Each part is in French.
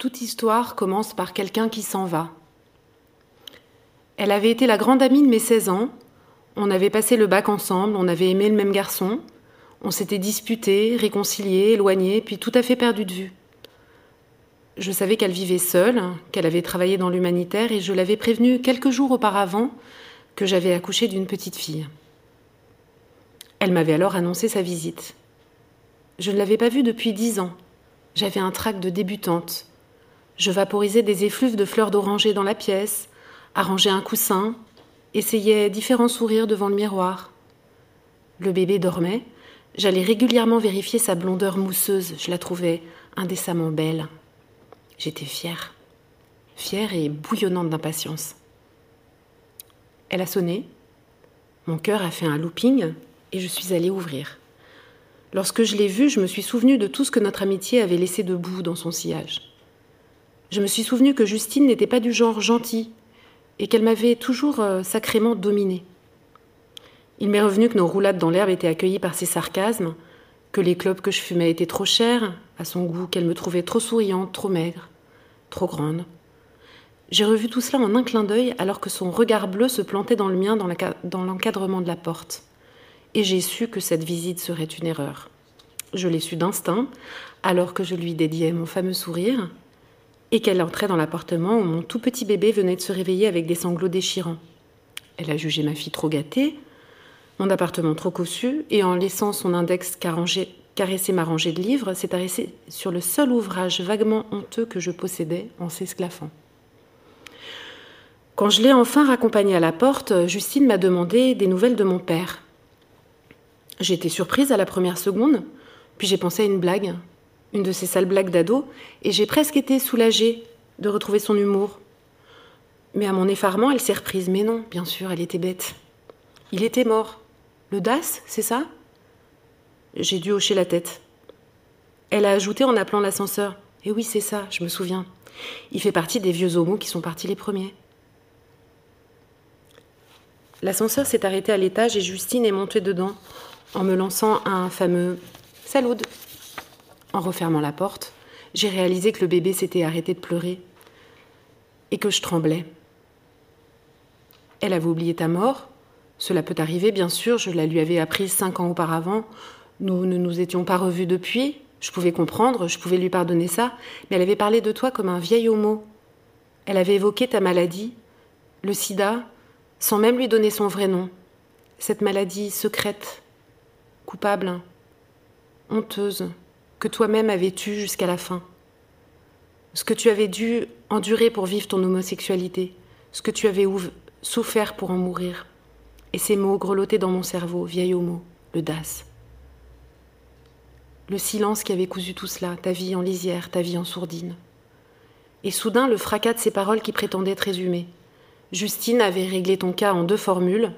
Toute histoire commence par quelqu'un qui s'en va. Elle avait été la grande amie de mes 16 ans. On avait passé le bac ensemble, on avait aimé le même garçon. On s'était disputé, réconcilié, éloigné, puis tout à fait perdu de vue. Je savais qu'elle vivait seule, qu'elle avait travaillé dans l'humanitaire et je l'avais prévenue quelques jours auparavant que j'avais accouché d'une petite fille. Elle m'avait alors annoncé sa visite. Je ne l'avais pas vue depuis dix ans. J'avais un trac de débutante. Je vaporisais des effluves de fleurs d'oranger dans la pièce, arrangeais un coussin, essayais différents sourires devant le miroir. Le bébé dormait. J'allais régulièrement vérifier sa blondeur mousseuse. Je la trouvais indécemment belle. J'étais fière. Fière et bouillonnante d'impatience. Elle a sonné. Mon cœur a fait un looping et je suis allée ouvrir. Lorsque je l'ai vue, je me suis souvenue de tout ce que notre amitié avait laissé debout dans son sillage. Je me suis souvenue que Justine n'était pas du genre gentil et qu'elle m'avait toujours euh, sacrément dominée. Il m'est revenu que nos roulades dans l'herbe étaient accueillies par ses sarcasmes, que les clopes que je fumais étaient trop chères, à son goût, qu'elle me trouvait trop souriante, trop maigre, trop grande. J'ai revu tout cela en un clin d'œil alors que son regard bleu se plantait dans le mien dans l'encadrement de la porte. Et j'ai su que cette visite serait une erreur. Je l'ai su d'instinct, alors que je lui dédiais mon fameux sourire, et qu'elle entrait dans l'appartement où mon tout petit bébé venait de se réveiller avec des sanglots déchirants. Elle a jugé ma fille trop gâtée, mon appartement trop cossu, et en laissant son index caresser ma rangée de livres, s'est arrêtée sur le seul ouvrage vaguement honteux que je possédais en s'esclaffant. Quand je l'ai enfin raccompagnée à la porte, Justine m'a demandé des nouvelles de mon père. J'ai été surprise à la première seconde, puis j'ai pensé à une blague, une de ces sales blagues d'ado, et j'ai presque été soulagée de retrouver son humour. Mais à mon effarement, elle s'est reprise. Mais non, bien sûr, elle était bête. Il était mort. Le DAS, c'est ça? J'ai dû hocher la tête. Elle a ajouté en appelant l'ascenseur. Eh oui, c'est ça, je me souviens. Il fait partie des vieux homos qui sont partis les premiers. L'ascenseur s'est arrêté à l'étage et Justine est montée dedans en me lançant un fameux Salut en refermant la porte, j'ai réalisé que le bébé s'était arrêté de pleurer et que je tremblais. Elle avait oublié ta mort. Cela peut arriver, bien sûr, je la lui avais apprise cinq ans auparavant. Nous ne nous étions pas revus depuis. Je pouvais comprendre, je pouvais lui pardonner ça, mais elle avait parlé de toi comme un vieil homo. Elle avait évoqué ta maladie, le sida, sans même lui donner son vrai nom. Cette maladie secrète, coupable, honteuse, que toi-même avais tu jusqu'à la fin. Ce que tu avais dû endurer pour vivre ton homosexualité, ce que tu avais souffert pour en mourir. Et ces mots grelottés dans mon cerveau, vieil homo, le DAS. Le silence qui avait cousu tout cela, ta vie en lisière, ta vie en sourdine. Et soudain, le fracas de ces paroles qui prétendaient te résumer. Justine avait réglé ton cas en deux formules.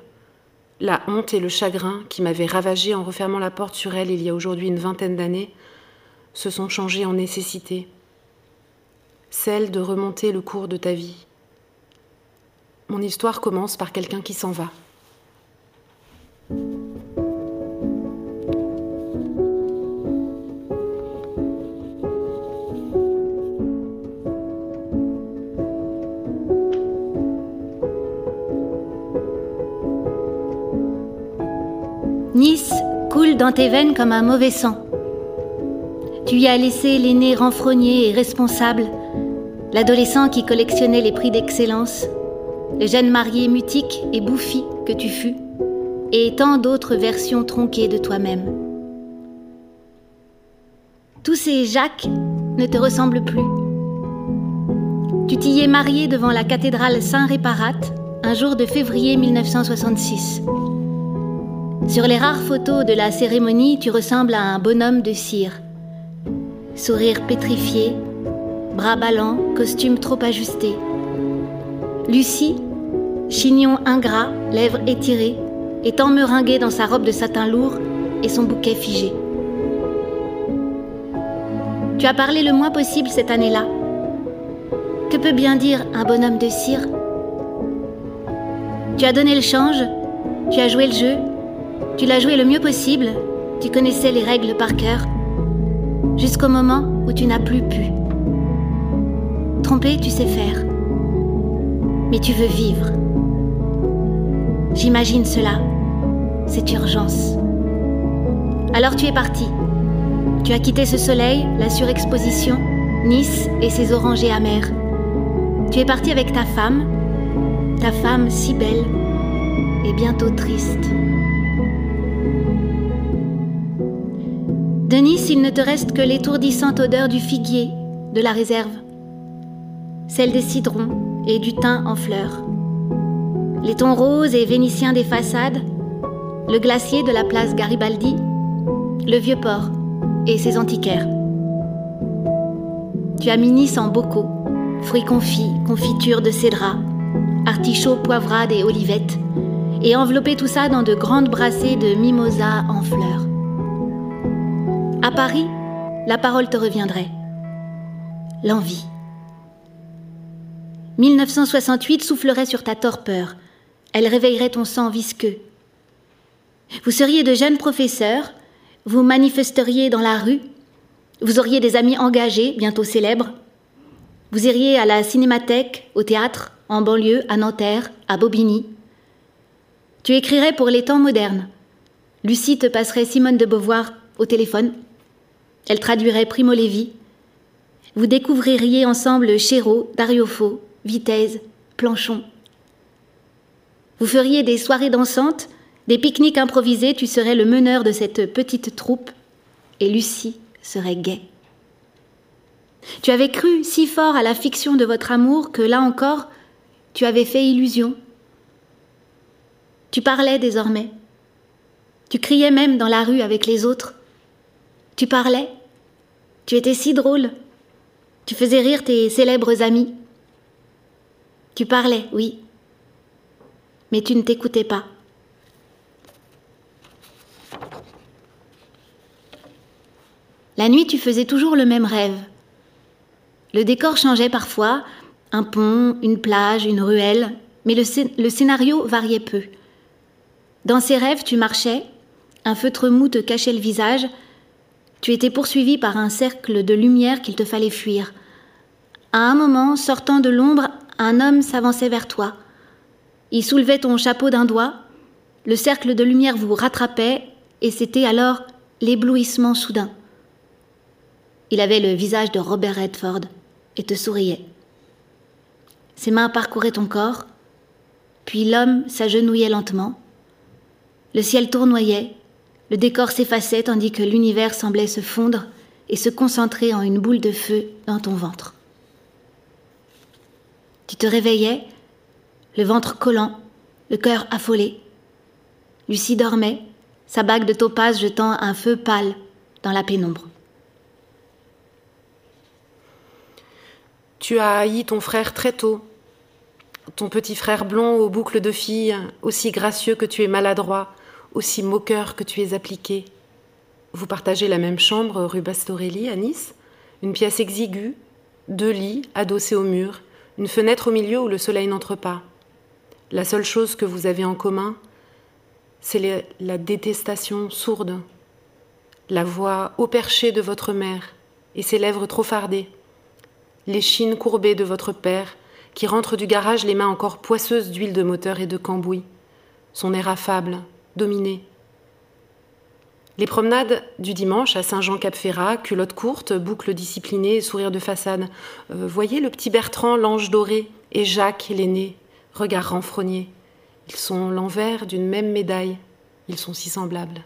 La honte et le chagrin qui m'avaient ravagé en refermant la porte sur elle il y a aujourd'hui une vingtaine d'années se sont changés en nécessité, celle de remonter le cours de ta vie. Mon histoire commence par quelqu'un qui s'en va. Nice coule dans tes veines comme un mauvais sang. Tu y as laissé l'aîné renfrogné et responsable, l'adolescent qui collectionnait les prix d'excellence, le jeune marié mutique et bouffi que tu fus, et tant d'autres versions tronquées de toi-même. Tous ces Jacques ne te ressemblent plus. Tu t'y es marié devant la cathédrale Saint-Réparate un jour de février 1966. Sur les rares photos de la cérémonie, tu ressembles à un bonhomme de cire sourire pétrifié, bras ballants, costume trop ajusté. Lucie, chignon ingrat, lèvres étirées, étant meringuée dans sa robe de satin lourd et son bouquet figé. Tu as parlé le moins possible cette année-là. Que peut bien dire un bonhomme de cire? Tu as donné le change, tu as joué le jeu, tu l'as joué le mieux possible, tu connaissais les règles par cœur jusqu'au moment où tu n'as plus pu. tromper, tu sais faire. Mais tu veux vivre. J'imagine cela. C'est urgence. Alors tu es parti. Tu as quitté ce soleil, la surexposition, Nice et ses orangers amers. Tu es parti avec ta femme, ta femme si belle et bientôt triste. De il ne te reste que l'étourdissante odeur du figuier, de la réserve, celle des cidrons et du thym en fleurs, les tons roses et vénitiens des façades, le glacier de la place Garibaldi, le vieux port et ses antiquaires. Tu as mis Nice en bocaux, fruits confits, confitures de cédra, artichauts, poivrades et olivettes, et enveloppé tout ça dans de grandes brassées de mimosa en fleurs. À Paris, la parole te reviendrait. L'envie. 1968 soufflerait sur ta torpeur. Elle réveillerait ton sang visqueux. Vous seriez de jeunes professeurs, vous manifesteriez dans la rue, vous auriez des amis engagés, bientôt célèbres. Vous iriez à la cinémathèque, au théâtre, en banlieue, à Nanterre, à Bobigny. Tu écrirais pour les temps modernes. Lucie te passerait Simone de Beauvoir au téléphone. Elle traduirait Primo Levi. Vous découvririez ensemble Chéreau, Dariofo, Vitesse, Planchon. Vous feriez des soirées dansantes, des pique-niques improvisés, tu serais le meneur de cette petite troupe, et Lucie serait gaie. Tu avais cru si fort à la fiction de votre amour que là encore, tu avais fait illusion. Tu parlais désormais. Tu criais même dans la rue avec les autres. Tu parlais. Tu étais si drôle. Tu faisais rire tes célèbres amis. Tu parlais, oui. Mais tu ne t'écoutais pas. La nuit, tu faisais toujours le même rêve. Le décor changeait parfois, un pont, une plage, une ruelle, mais le, scénario variait peu. Dans ces rêves, tu marchais, un feutre mou te cachait le visage, tu étais poursuivi par un cercle de lumière qu'il te fallait fuir. À un moment, sortant de l'ombre, un homme s'avançait vers toi. Il soulevait ton chapeau d'un doigt, le cercle de lumière vous rattrapait, et c'était alors l'éblouissement soudain. Il avait le visage de Robert Redford et te souriait. Ses mains parcouraient ton corps, puis l'homme s'agenouillait lentement. Le ciel tournoyait, le décor s'effaçait tandis que l'univers semblait se fondre et se concentrer en une boule de feu dans ton ventre. Tu te réveillais, le ventre collant, le cœur affolé. Lucie dormait, sa bague de topaz jetant un feu pâle dans la pénombre. Tu as haï ton frère très tôt, ton petit frère blond aux boucles de fille, aussi gracieux que tu es maladroit, aussi moqueur que tu es appliqué. Vous partagez la même chambre rue Bastorelli à Nice, une pièce exiguë, deux lits adossés au mur, une fenêtre au milieu où le soleil n'entre pas. La seule chose que vous avez en commun, c'est la détestation sourde, la voix haut perchée de votre mère et ses lèvres trop fardées, les chines courbées de votre père qui rentre du garage les mains encore poisseuses d'huile de moteur et de cambouis, son air affable, dominé. Les promenades du dimanche à Saint-Jean-Cap-Ferrat, culotte courte, boucle disciplinée, sourire de façade. Euh, voyez le petit Bertrand, l'ange doré, et Jacques, l'aîné, regard renfrogné. Ils sont l'envers d'une même médaille. Ils sont si semblables.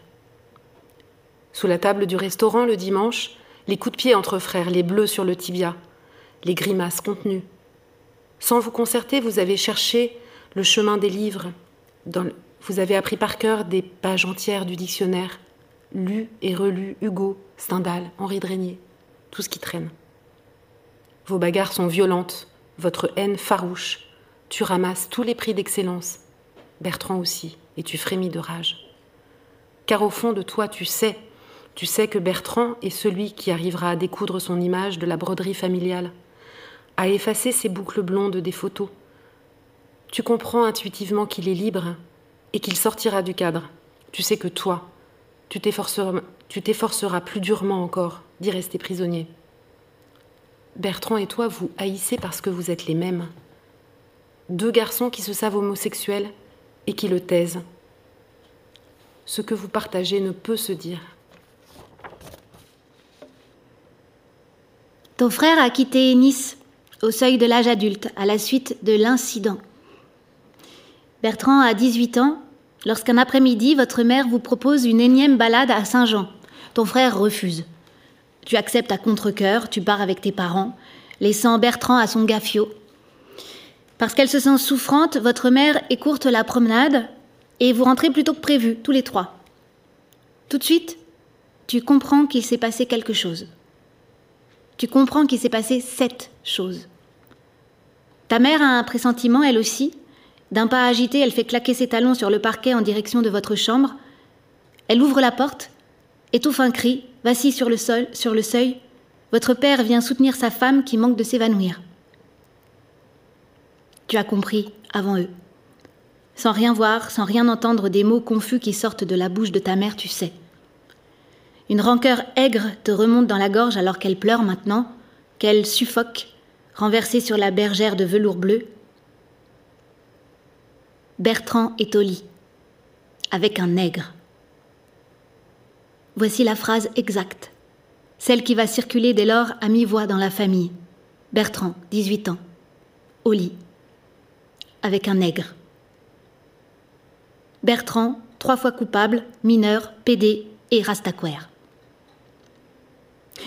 Sous la table du restaurant le dimanche, les coups de pied entre frères, les bleus sur le tibia, les grimaces contenues. Sans vous concerter, vous avez cherché le chemin des livres, dans le, vous avez appris par cœur des pages entières du dictionnaire, lu et relu Hugo, Stendhal, Henri Drégnier, tout ce qui traîne. Vos bagarres sont violentes, votre haine farouche. Tu ramasses tous les prix d'excellence. Bertrand aussi, et tu frémis de rage. Car au fond de toi, tu sais, tu sais que Bertrand est celui qui arrivera à découdre son image de la broderie familiale, à effacer ses boucles blondes des photos. Tu comprends intuitivement qu'il est libre, et qu'il sortira du cadre. Tu sais que toi, tu t'efforceras, plus durement encore d'y rester prisonnier. Bertrand et toi vous haïssez parce que vous êtes les mêmes. Deux garçons qui se savent homosexuels et qui le taisent. Ce que vous partagez ne peut se dire. Ton frère a quitté Nice au seuil de l'âge adulte à la suite de l'incident. Bertrand a 18 ans lorsqu'un après-midi, votre mère vous propose une énième balade à Saint-Jean. Ton frère refuse. Tu acceptes à contre-coeur, tu pars avec tes parents, laissant Bertrand à son gaffio. Parce qu'elle se sent souffrante, votre mère écourte la promenade et vous rentrez plus tôt que prévu, tous les trois. Tout de suite, tu comprends qu'il s'est passé quelque chose. Tu comprends qu'il s'est passé sept choses. Ta mère a un pressentiment, elle aussi, d'un pas agité, elle fait claquer ses talons sur le parquet en direction de votre chambre. Elle ouvre la porte, étouffe un cri, vacille sur le sol, sur le seuil. Votre père vient soutenir sa femme qui manque de s'évanouir. Tu as compris avant eux. Sans rien voir, sans rien entendre des mots confus qui sortent de la bouche de ta mère, tu sais. Une rancœur aigre te remonte dans la gorge alors qu'elle pleure maintenant, qu'elle suffoque, renversée sur la bergère de velours bleu, Bertrand est au lit, avec un nègre. Voici la phrase exacte, celle qui va circuler dès lors à mi-voix dans la famille. Bertrand, 18 ans, au lit, avec un nègre. Bertrand, trois fois coupable, mineur, pédé et rastaquaire.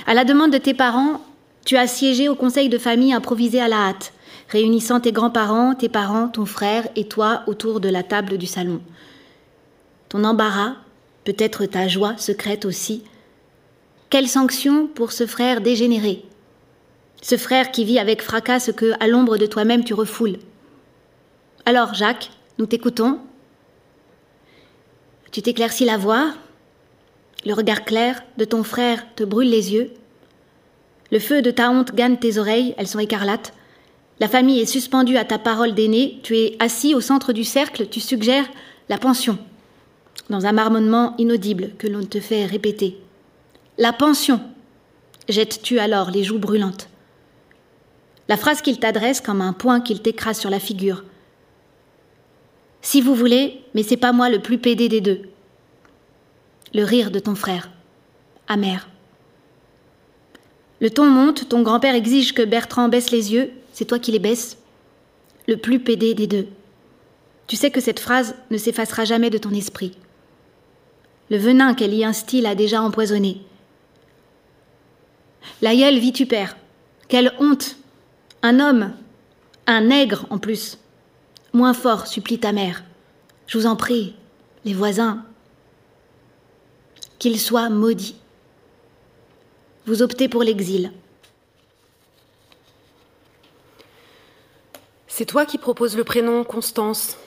À la demande de tes parents, tu as siégé au conseil de famille improvisé à la hâte réunissant tes grands-parents, tes parents, ton frère et toi autour de la table du salon. Ton embarras, peut-être ta joie secrète aussi. Quelle sanction pour ce frère dégénéré? Ce frère qui vit avec fracas ce que, à l'ombre de toi-même, tu refoules. Alors, Jacques, nous t'écoutons. Tu t'éclaircis la voix. Le regard clair de ton frère te brûle les yeux. Le feu de ta honte gagne tes oreilles, elles sont écarlates. La famille est suspendue à ta parole d'aîné, tu es assis au centre du cercle, tu suggères la pension, dans un marmonnement inaudible que l'on te fait répéter. La pension jettes-tu alors les joues brûlantes? La phrase qu'il t'adresse comme un poing qu'il t'écrase sur la figure. Si vous voulez, mais c'est pas moi le plus pédé des deux. Le rire de ton frère, amer. Le ton monte, ton grand-père exige que Bertrand baisse les yeux, c'est toi qui les baisses, le plus pédé des deux. Tu sais que cette phrase ne s'effacera jamais de ton esprit. Le venin qu'elle y instille a déjà empoisonné. L'aïeul vitupère. Quelle honte Un homme Un nègre en plus Moins fort, supplie ta mère. Je vous en prie, les voisins. Qu'il soit maudit. Vous optez pour l'exil. C'est toi qui proposes le prénom Constance.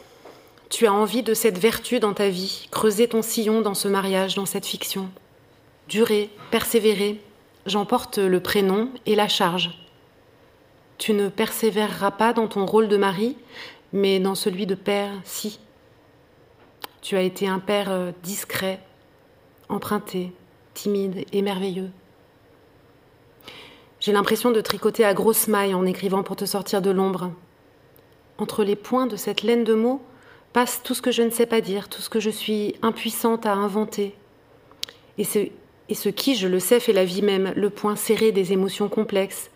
Tu as envie de cette vertu dans ta vie, creuser ton sillon dans ce mariage, dans cette fiction. Durer, persévérer, j'emporte le prénom et la charge. Tu ne persévéreras pas dans ton rôle de mari, mais dans celui de père, si. Tu as été un père euh, discret, emprunté, timide et merveilleux. J'ai l'impression de tricoter à grosses mailles en écrivant pour te sortir de l'ombre, entre les points de cette laine de mots passe tout ce que je ne sais pas dire, tout ce que je suis impuissante à inventer. Et ce, qui, je le sais, fait la vie même, le point serré des émotions complexes,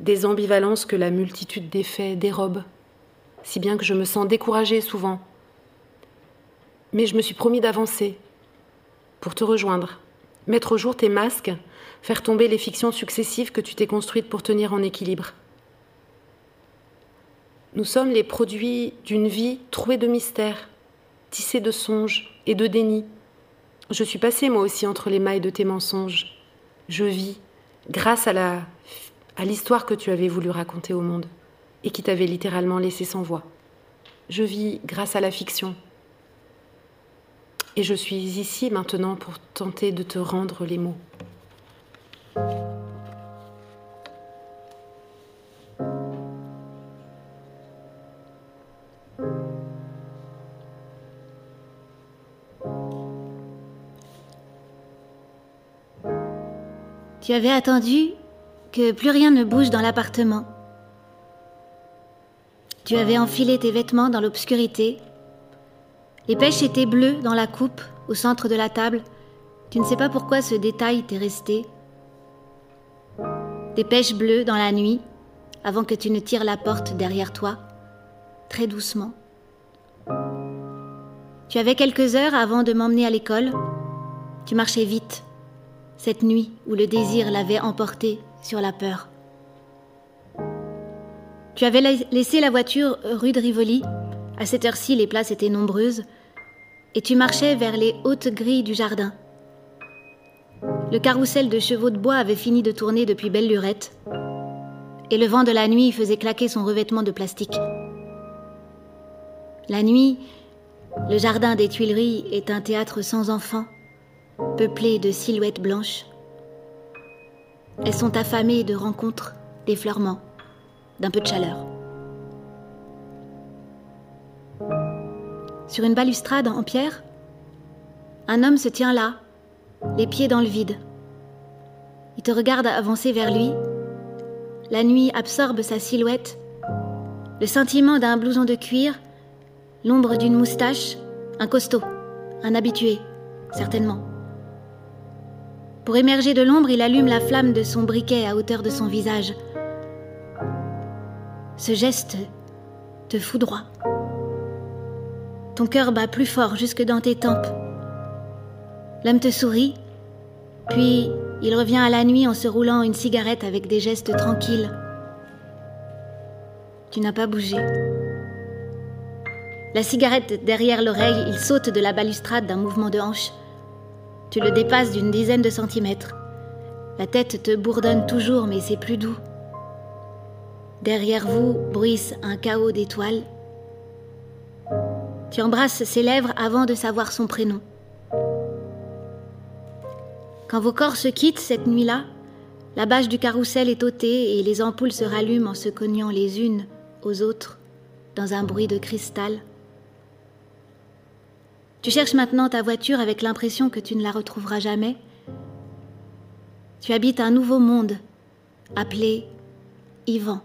des ambivalences que la multitude des faits dérobe, si bien que je me sens découragée souvent. Mais je me suis promis d'avancer, pour te rejoindre, mettre au jour tes masques, faire tomber les fictions successives que tu t'es construites pour tenir en équilibre. Nous sommes les produits d'une vie trouée de mystères, tissée de songes et de déni. Je suis passée moi aussi entre les mailles de tes mensonges. Je vis grâce à la à l'histoire que tu avais voulu raconter au monde et qui t'avait littéralement laissé sans voix. Je vis grâce à la fiction. Et je suis ici maintenant pour tenter de te rendre les mots. Tu avais attendu que plus rien ne bouge dans l'appartement. Tu avais enfilé tes vêtements dans l'obscurité. Les pêches étaient bleues dans la coupe, au centre de la table. Tu ne sais pas pourquoi ce détail t'est resté. Des pêches bleues dans la nuit, avant que tu ne tires la porte derrière toi, très doucement. Tu avais quelques heures avant de m'emmener à l'école. Tu marchais vite, cette nuit où le désir l'avait emporté sur la peur. Tu avais laissé la voiture rue de Rivoli. À cette heure-ci, les places étaient nombreuses. Et tu marchais vers les hautes grilles du jardin. Le carrousel de chevaux de bois avait fini de tourner depuis belle lurette. Et le vent de la nuit faisait claquer son revêtement de plastique. La nuit, le jardin des Tuileries est un théâtre sans enfants, peuplé de silhouettes blanches. Elles sont affamées de rencontres, d'effleurements, d'un peu de chaleur. Sur une balustrade en pierre, un homme se tient là, les pieds dans le vide. Il te regarde avancer vers lui. La nuit absorbe sa silhouette. Le sentiment d'un blouson de cuir, l'ombre d'une moustache, un costaud, un habitué, certainement. Pour émerger de l'ombre, il allume la flamme de son briquet à hauteur de son visage. Ce geste te foudroie. Ton cœur bat plus fort jusque dans tes tempes. L'homme te sourit, puis il revient à la nuit en se roulant une cigarette avec des gestes tranquilles. Tu n'as pas bougé. La cigarette derrière l'oreille, il saute de la balustrade d'un mouvement de hanche. Tu le dépasses d'une dizaine de centimètres. La tête te bourdonne toujours, mais c'est plus doux. Derrière vous bruisse un chaos d'étoiles. Tu embrasses ses lèvres avant de savoir son prénom. Quand vos corps se quittent cette nuit-là, la bâche du carrousel est ôtée et les ampoules se rallument en se cognant les unes aux autres dans un bruit de cristal. Tu cherches maintenant ta voiture avec l'impression que tu ne la retrouveras jamais? Tu habites un nouveau monde, appelé Yvan.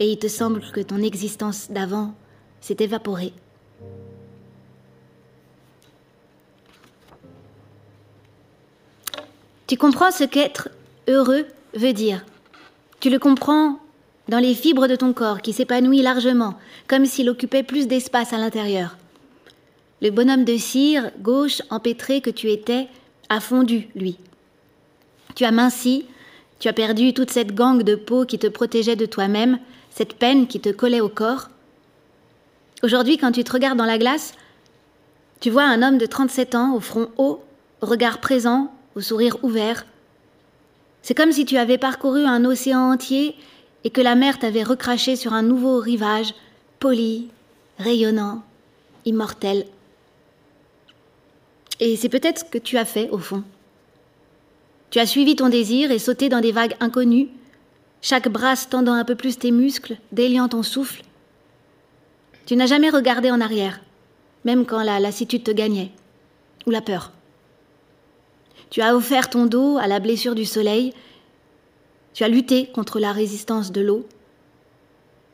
Et il te semble que ton existence d'avant s'est évaporée. Tu comprends ce qu'être heureux veut dire? Tu le comprends dans les fibres de ton corps qui s'épanouit largement, comme s'il occupait plus d'espace à l'intérieur. Le bonhomme de cire, gauche, empêtré que tu étais, a fondu, lui. Tu as minci, tu as perdu toute cette gangue de peau qui te protégeait de toi-même, cette peine qui te collait au corps. Aujourd'hui, quand tu te regardes dans la glace, tu vois un homme de 37 ans, au front haut, au regard présent, au sourire ouvert. C'est comme si tu avais parcouru un océan entier et que la mer t'avait recraché sur un nouveau rivage, poli, rayonnant, immortel. Et c'est peut-être ce que tu as fait, au fond. Tu as suivi ton désir et sauté dans des vagues inconnues, chaque brasse tendant un peu plus tes muscles, déliant ton souffle. Tu n'as jamais regardé en arrière, même quand la lassitude te gagnait, ou la peur. Tu as offert ton dos à la blessure du soleil, tu as lutté contre la résistance de l'eau.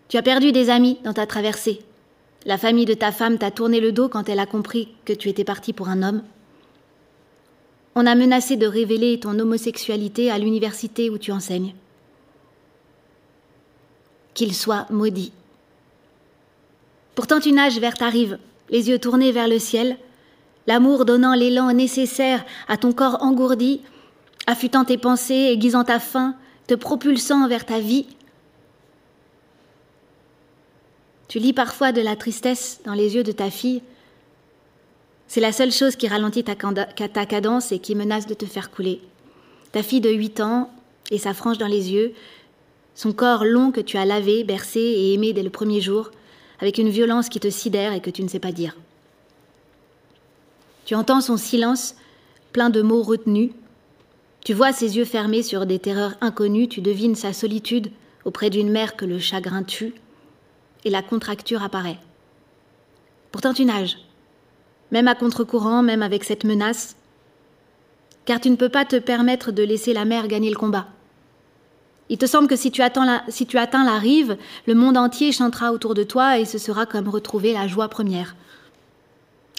Tu as perdu des amis dans ta traversée, la famille de ta femme t'a tourné le dos quand elle a compris que tu étais parti pour un homme. On a menacé de révéler ton homosexualité à l'université où tu enseignes. Qu'il soit maudit. Pourtant tu nages vers ta rive, les yeux tournés vers le ciel, l'amour donnant l'élan nécessaire à ton corps engourdi, affûtant tes pensées, aiguisant ta faim, te propulsant vers ta vie Tu lis parfois de la tristesse dans les yeux de ta fille. C'est la seule chose qui ralentit ta, cadence et qui menace de te faire couler. Ta fille de 8 ans et sa frange dans les yeux, son corps long que tu as lavé, bercé et aimé dès le premier jour, avec une violence qui te sidère et que tu ne sais pas dire. Tu entends son silence, plein de mots retenus. Tu vois ses yeux fermés sur des terreurs inconnues, tu devines sa solitude auprès d'une mère que le chagrin tue et la contracture apparaît. Pourtant tu nages, même à contre-courant, même avec cette menace, car tu ne peux pas te permettre de laisser la mer gagner le combat. Il te semble que si tu, atteins la, rive, le monde entier chantera autour de toi et ce sera comme retrouver la joie première.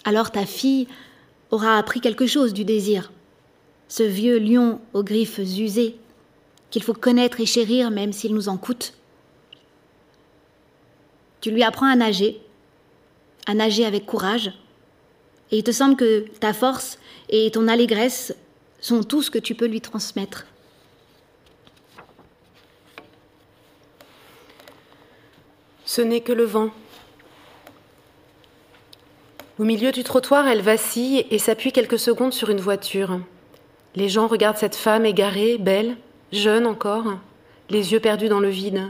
Alors ta fille aura appris quelque chose du désir, ce vieux lion aux griffes usées, qu'il faut connaître et chérir même s'il nous en coûte. Tu lui apprends à nager, à nager avec courage, et il te semble que ta force et ton allégresse sont tout ce que tu peux lui transmettre. Ce n'est que le vent. Au milieu du trottoir, elle vacille et s'appuie quelques secondes sur une voiture. Les gens regardent cette femme égarée, belle, jeune encore, les yeux perdus dans le vide.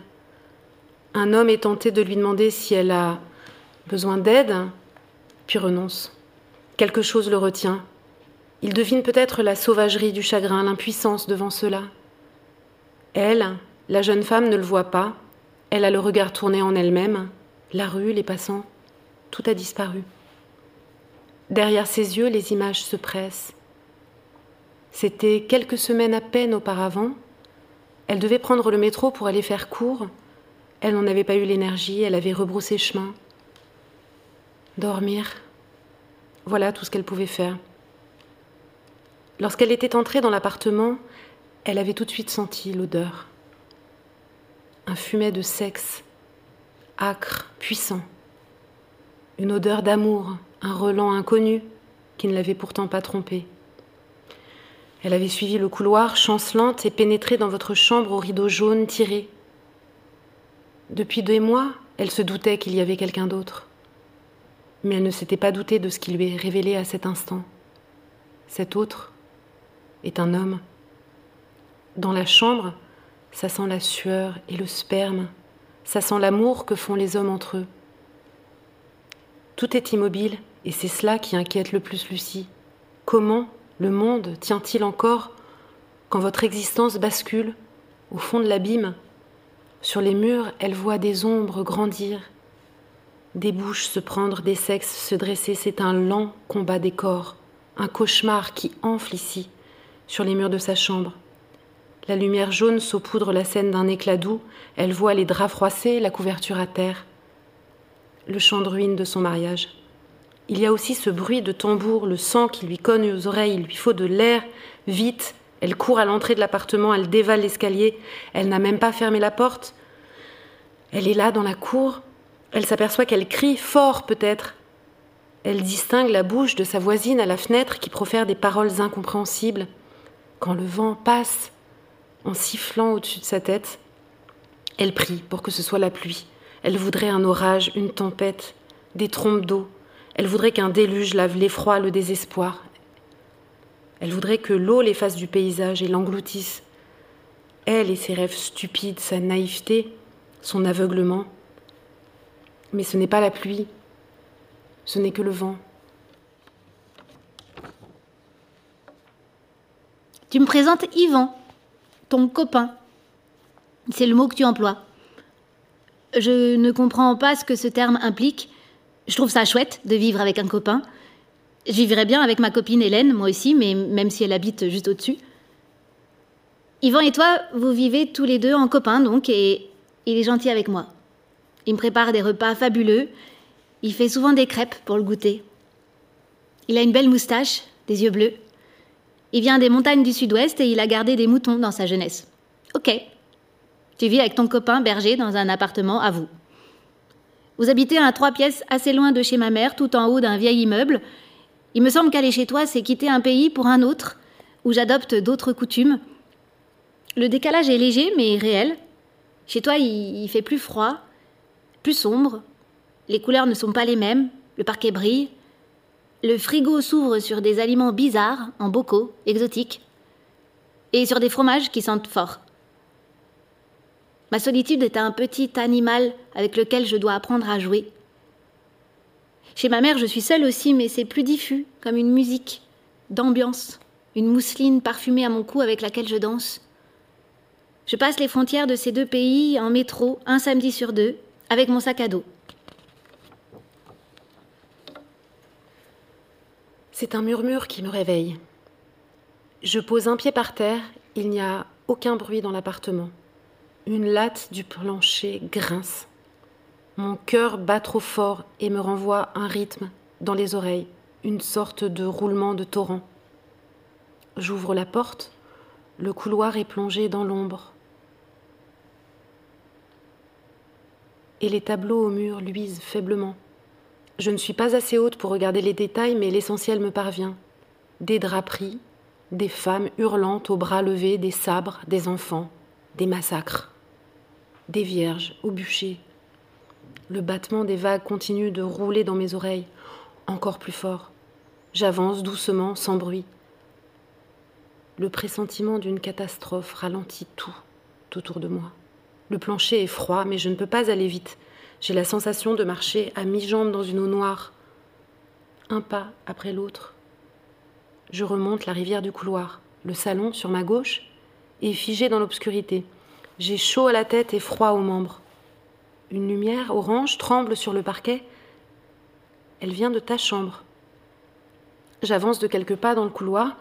Un homme est tenté de lui demander si elle a besoin d'aide, puis renonce. Quelque chose le retient. Il devine peut-être la sauvagerie du chagrin, l'impuissance devant cela. Elle, la jeune femme, ne le voit pas, elle a le regard tourné en elle-même, la rue, les passants, tout a disparu. Derrière ses yeux, les images se pressent. C'était quelques semaines à peine auparavant. Elle devait prendre le métro pour aller faire cours. Elle n'en avait pas eu l'énergie, elle avait rebroussé chemin. Dormir. Voilà tout ce qu'elle pouvait faire. Lorsqu'elle était entrée dans l'appartement, elle avait tout de suite senti l'odeur un fumet de sexe, âcre, puissant, une odeur d'amour, un relent inconnu qui ne l'avait pourtant pas trompée. Elle avait suivi le couloir, chancelante, et pénétré dans votre chambre au rideau jaune tiré. Depuis des mois, elle se doutait qu'il y avait quelqu'un d'autre. Mais elle ne s'était pas doutée de ce qui lui est révélé à cet instant. Cet autre est un homme. Dans la chambre, ça sent la sueur et le sperme, ça sent l'amour que font les hommes entre eux. Tout est immobile, et c'est cela qui inquiète le plus Lucie. Comment le monde tient-il encore quand votre existence bascule au fond de l'abîme Sur les murs, elle voit des ombres grandir, des bouches se prendre, des sexes se dresser. C'est un lent combat des corps, un cauchemar qui enfle ici, sur les murs de sa chambre. La lumière jaune saupoudre la scène d'un éclat doux. Elle voit les draps froissés, la couverture à terre. Le chant de ruine de son mariage. Il y a aussi ce bruit de tambour, le sang qui lui cogne aux oreilles. Il lui faut de l'air. Vite, elle court à l'entrée de l'appartement, elle dévale l'escalier. Elle n'a même pas fermé la porte. Elle est là dans la cour. Elle s'aperçoit qu'elle crie fort peut-être. Elle distingue la bouche de sa voisine à la fenêtre qui profère des paroles incompréhensibles. Quand le vent passe, en sifflant au-dessus de sa tête. Elle prie pour que ce soit la pluie. Elle voudrait un orage, une tempête, des trompes d'eau. Elle voudrait qu'un déluge lave l'effroi, le désespoir. Elle voudrait que l'eau l'efface du paysage et l'engloutisse. Elle et ses rêves stupides, sa naïveté, son aveuglement. Mais ce n'est pas la pluie, ce n'est que le vent. Tu me présentes Yvan, ton copain. C'est le mot que tu emploies. Je ne comprends pas ce que ce terme implique. Je trouve ça chouette de vivre avec un copain. Je vivrais bien avec ma copine Hélène, moi aussi, mais même si elle habite juste au-dessus. Yvan et toi, vous vivez tous les deux en copain, donc, et il est gentil avec moi. Il me prépare des repas fabuleux. Il fait souvent des crêpes pour le goûter. Il a une belle moustache, des yeux bleus. Il vient des montagnes du sud-ouest et il a gardé des moutons dans sa jeunesse. Ok. Tu vis avec ton copain berger dans un appartement à vous. Vous habitez à trois pièces assez loin de chez ma mère, tout en haut d'un vieil immeuble. Il me semble qu'aller chez toi, c'est quitter un pays pour un autre, où j'adopte d'autres coutumes. Le décalage est léger, mais réel. Chez toi, il, fait plus froid, plus sombre. Les couleurs ne sont pas les mêmes, le parquet brille. Le frigo s'ouvre sur des aliments bizarres, en bocaux, exotiques, et sur des fromages qui sentent fort. Ma solitude est un petit animal avec lequel je dois apprendre à jouer. Chez ma mère, je suis seule aussi, mais c'est plus diffus, comme une musique, d'ambiance, une mousseline parfumée à mon cou avec laquelle je danse. Je passe les frontières de ces deux pays en métro, un samedi sur deux, avec mon sac à dos. C'est un murmure qui me réveille. Je pose un pied par terre, il n'y a aucun bruit dans l'appartement. Une latte du plancher grince. Mon cœur bat trop fort et me renvoie un rythme dans les oreilles, une sorte de roulement de torrent. J'ouvre la porte, le couloir est plongé dans l'ombre. Et les tableaux au mur luisent faiblement. Je ne suis pas assez haute pour regarder les détails, mais l'essentiel me parvient. Des draperies, des femmes hurlantes aux bras levés, des sabres, des enfants, des massacres, des vierges au bûcher. Le battement des vagues continue de rouler dans mes oreilles, encore plus fort. J'avance doucement, sans bruit. Le pressentiment d'une catastrophe ralentit tout autour de moi. Le plancher est froid, mais je ne peux pas aller vite. J'ai la sensation de marcher à mi-jambe dans une eau noire. Un pas après l'autre. Je remonte la rivière du couloir. Le salon, sur ma gauche, est figé dans l'obscurité. J'ai chaud à la tête et froid aux membres. Une lumière orange tremble sur le parquet. Elle vient de ta chambre. J'avance de quelques pas dans le couloir.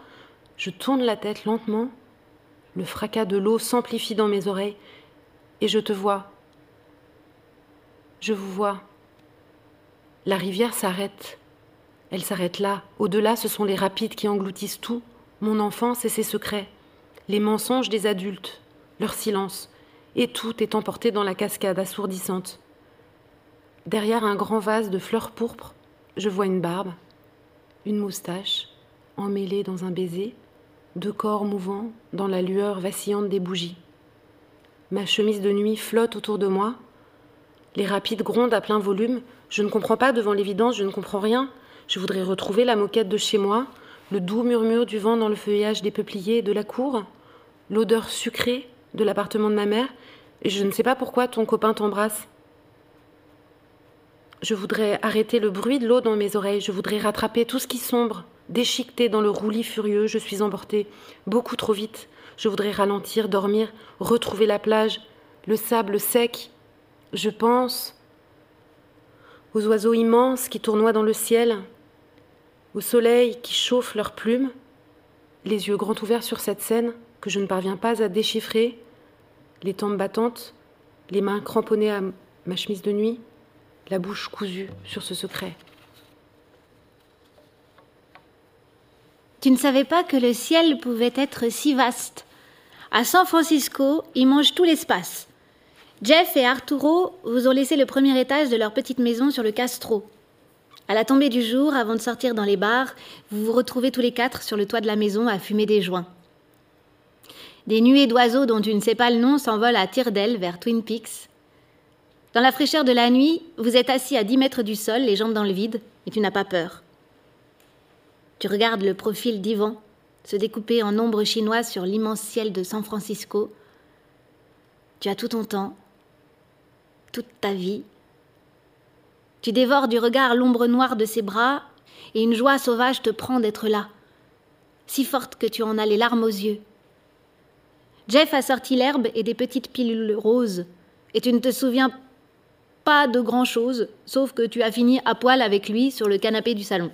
Je tourne la tête lentement. Le fracas de l'eau s'amplifie dans mes oreilles. Et je te vois, je vous vois. La rivière s'arrête. Elle s'arrête là. Au-delà, ce sont les rapides qui engloutissent tout. Mon enfance et ses secrets. Les mensonges des adultes. Leur silence. Et tout est emporté dans la cascade assourdissante. Derrière un grand vase de fleurs pourpres, je vois une barbe, une moustache, emmêlée dans un baiser, deux corps mouvants dans la lueur vacillante des bougies. Ma chemise de nuit flotte autour de moi, les rapides grondent à plein volume. Je ne comprends pas devant l'évidence, je ne comprends rien. Je voudrais retrouver la moquette de chez moi, le doux murmure du vent dans le feuillage des peupliers et de la cour, l'odeur sucrée de l'appartement de ma mère, je ne sais pas pourquoi ton copain t'embrasse. Je voudrais arrêter le bruit de l'eau dans mes oreilles, je voudrais rattraper tout ce qui sombre, déchiqueté dans le roulis furieux, je suis emportée beaucoup trop vite. Je voudrais ralentir, dormir, retrouver la plage, le sable sec, je pense aux oiseaux immenses qui tournoient dans le ciel, au soleil qui chauffe leurs plumes, les yeux grands ouverts sur cette scène que je ne parviens pas à déchiffrer, les tempes battantes, les mains cramponnées à ma chemise de nuit, la bouche cousue sur ce secret. Tu ne savais pas que le ciel pouvait être si vaste. À San Francisco, il mange tout l'espace. Jeff et Arturo vous ont laissé le premier étage de leur petite maison sur le Castro. À la tombée du jour, avant de sortir dans les bars, vous vous retrouvez tous les quatre sur le toit de la maison à fumer des joints. Des nuées d'oiseaux dont tu ne sais pas le nom s'envolent à tire d'aile vers Twin Peaks. Dans la fraîcheur de la nuit, vous êtes assis à 10 mètres du sol, les jambes dans le vide, et tu n'as pas peur. Tu regardes le profil d'Ivan se découper en ombre chinoise sur l'immense ciel de San Francisco. Tu as tout ton temps, toute ta vie. Tu dévores du regard l'ombre noire de ses bras, et une joie sauvage te prend d'être là, si forte que tu en as les larmes aux yeux. Jeff a sorti l'herbe et des petites pilules roses, et tu ne te souviens pas de grand-chose, sauf que tu as fini à poil avec lui sur le canapé du salon.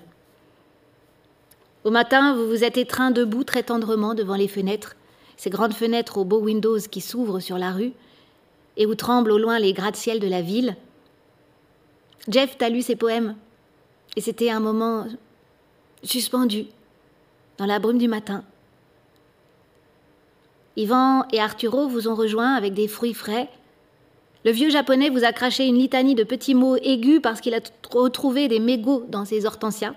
Au matin, vous vous êtes étreint debout très tendrement devant les fenêtres, ces grandes fenêtres aux beaux windows qui s'ouvrent sur la rue, et où tremblent au loin les gratte-ciel de la ville. Jeff t'a lu ses poèmes, et c'était un moment suspendu dans la brume du matin. Ivan et Arturo vous ont rejoints avec des fruits frais. Le vieux japonais vous a craché une litanie de petits mots aigus parce qu'il a retrouvé des mégots dans ses hortensias.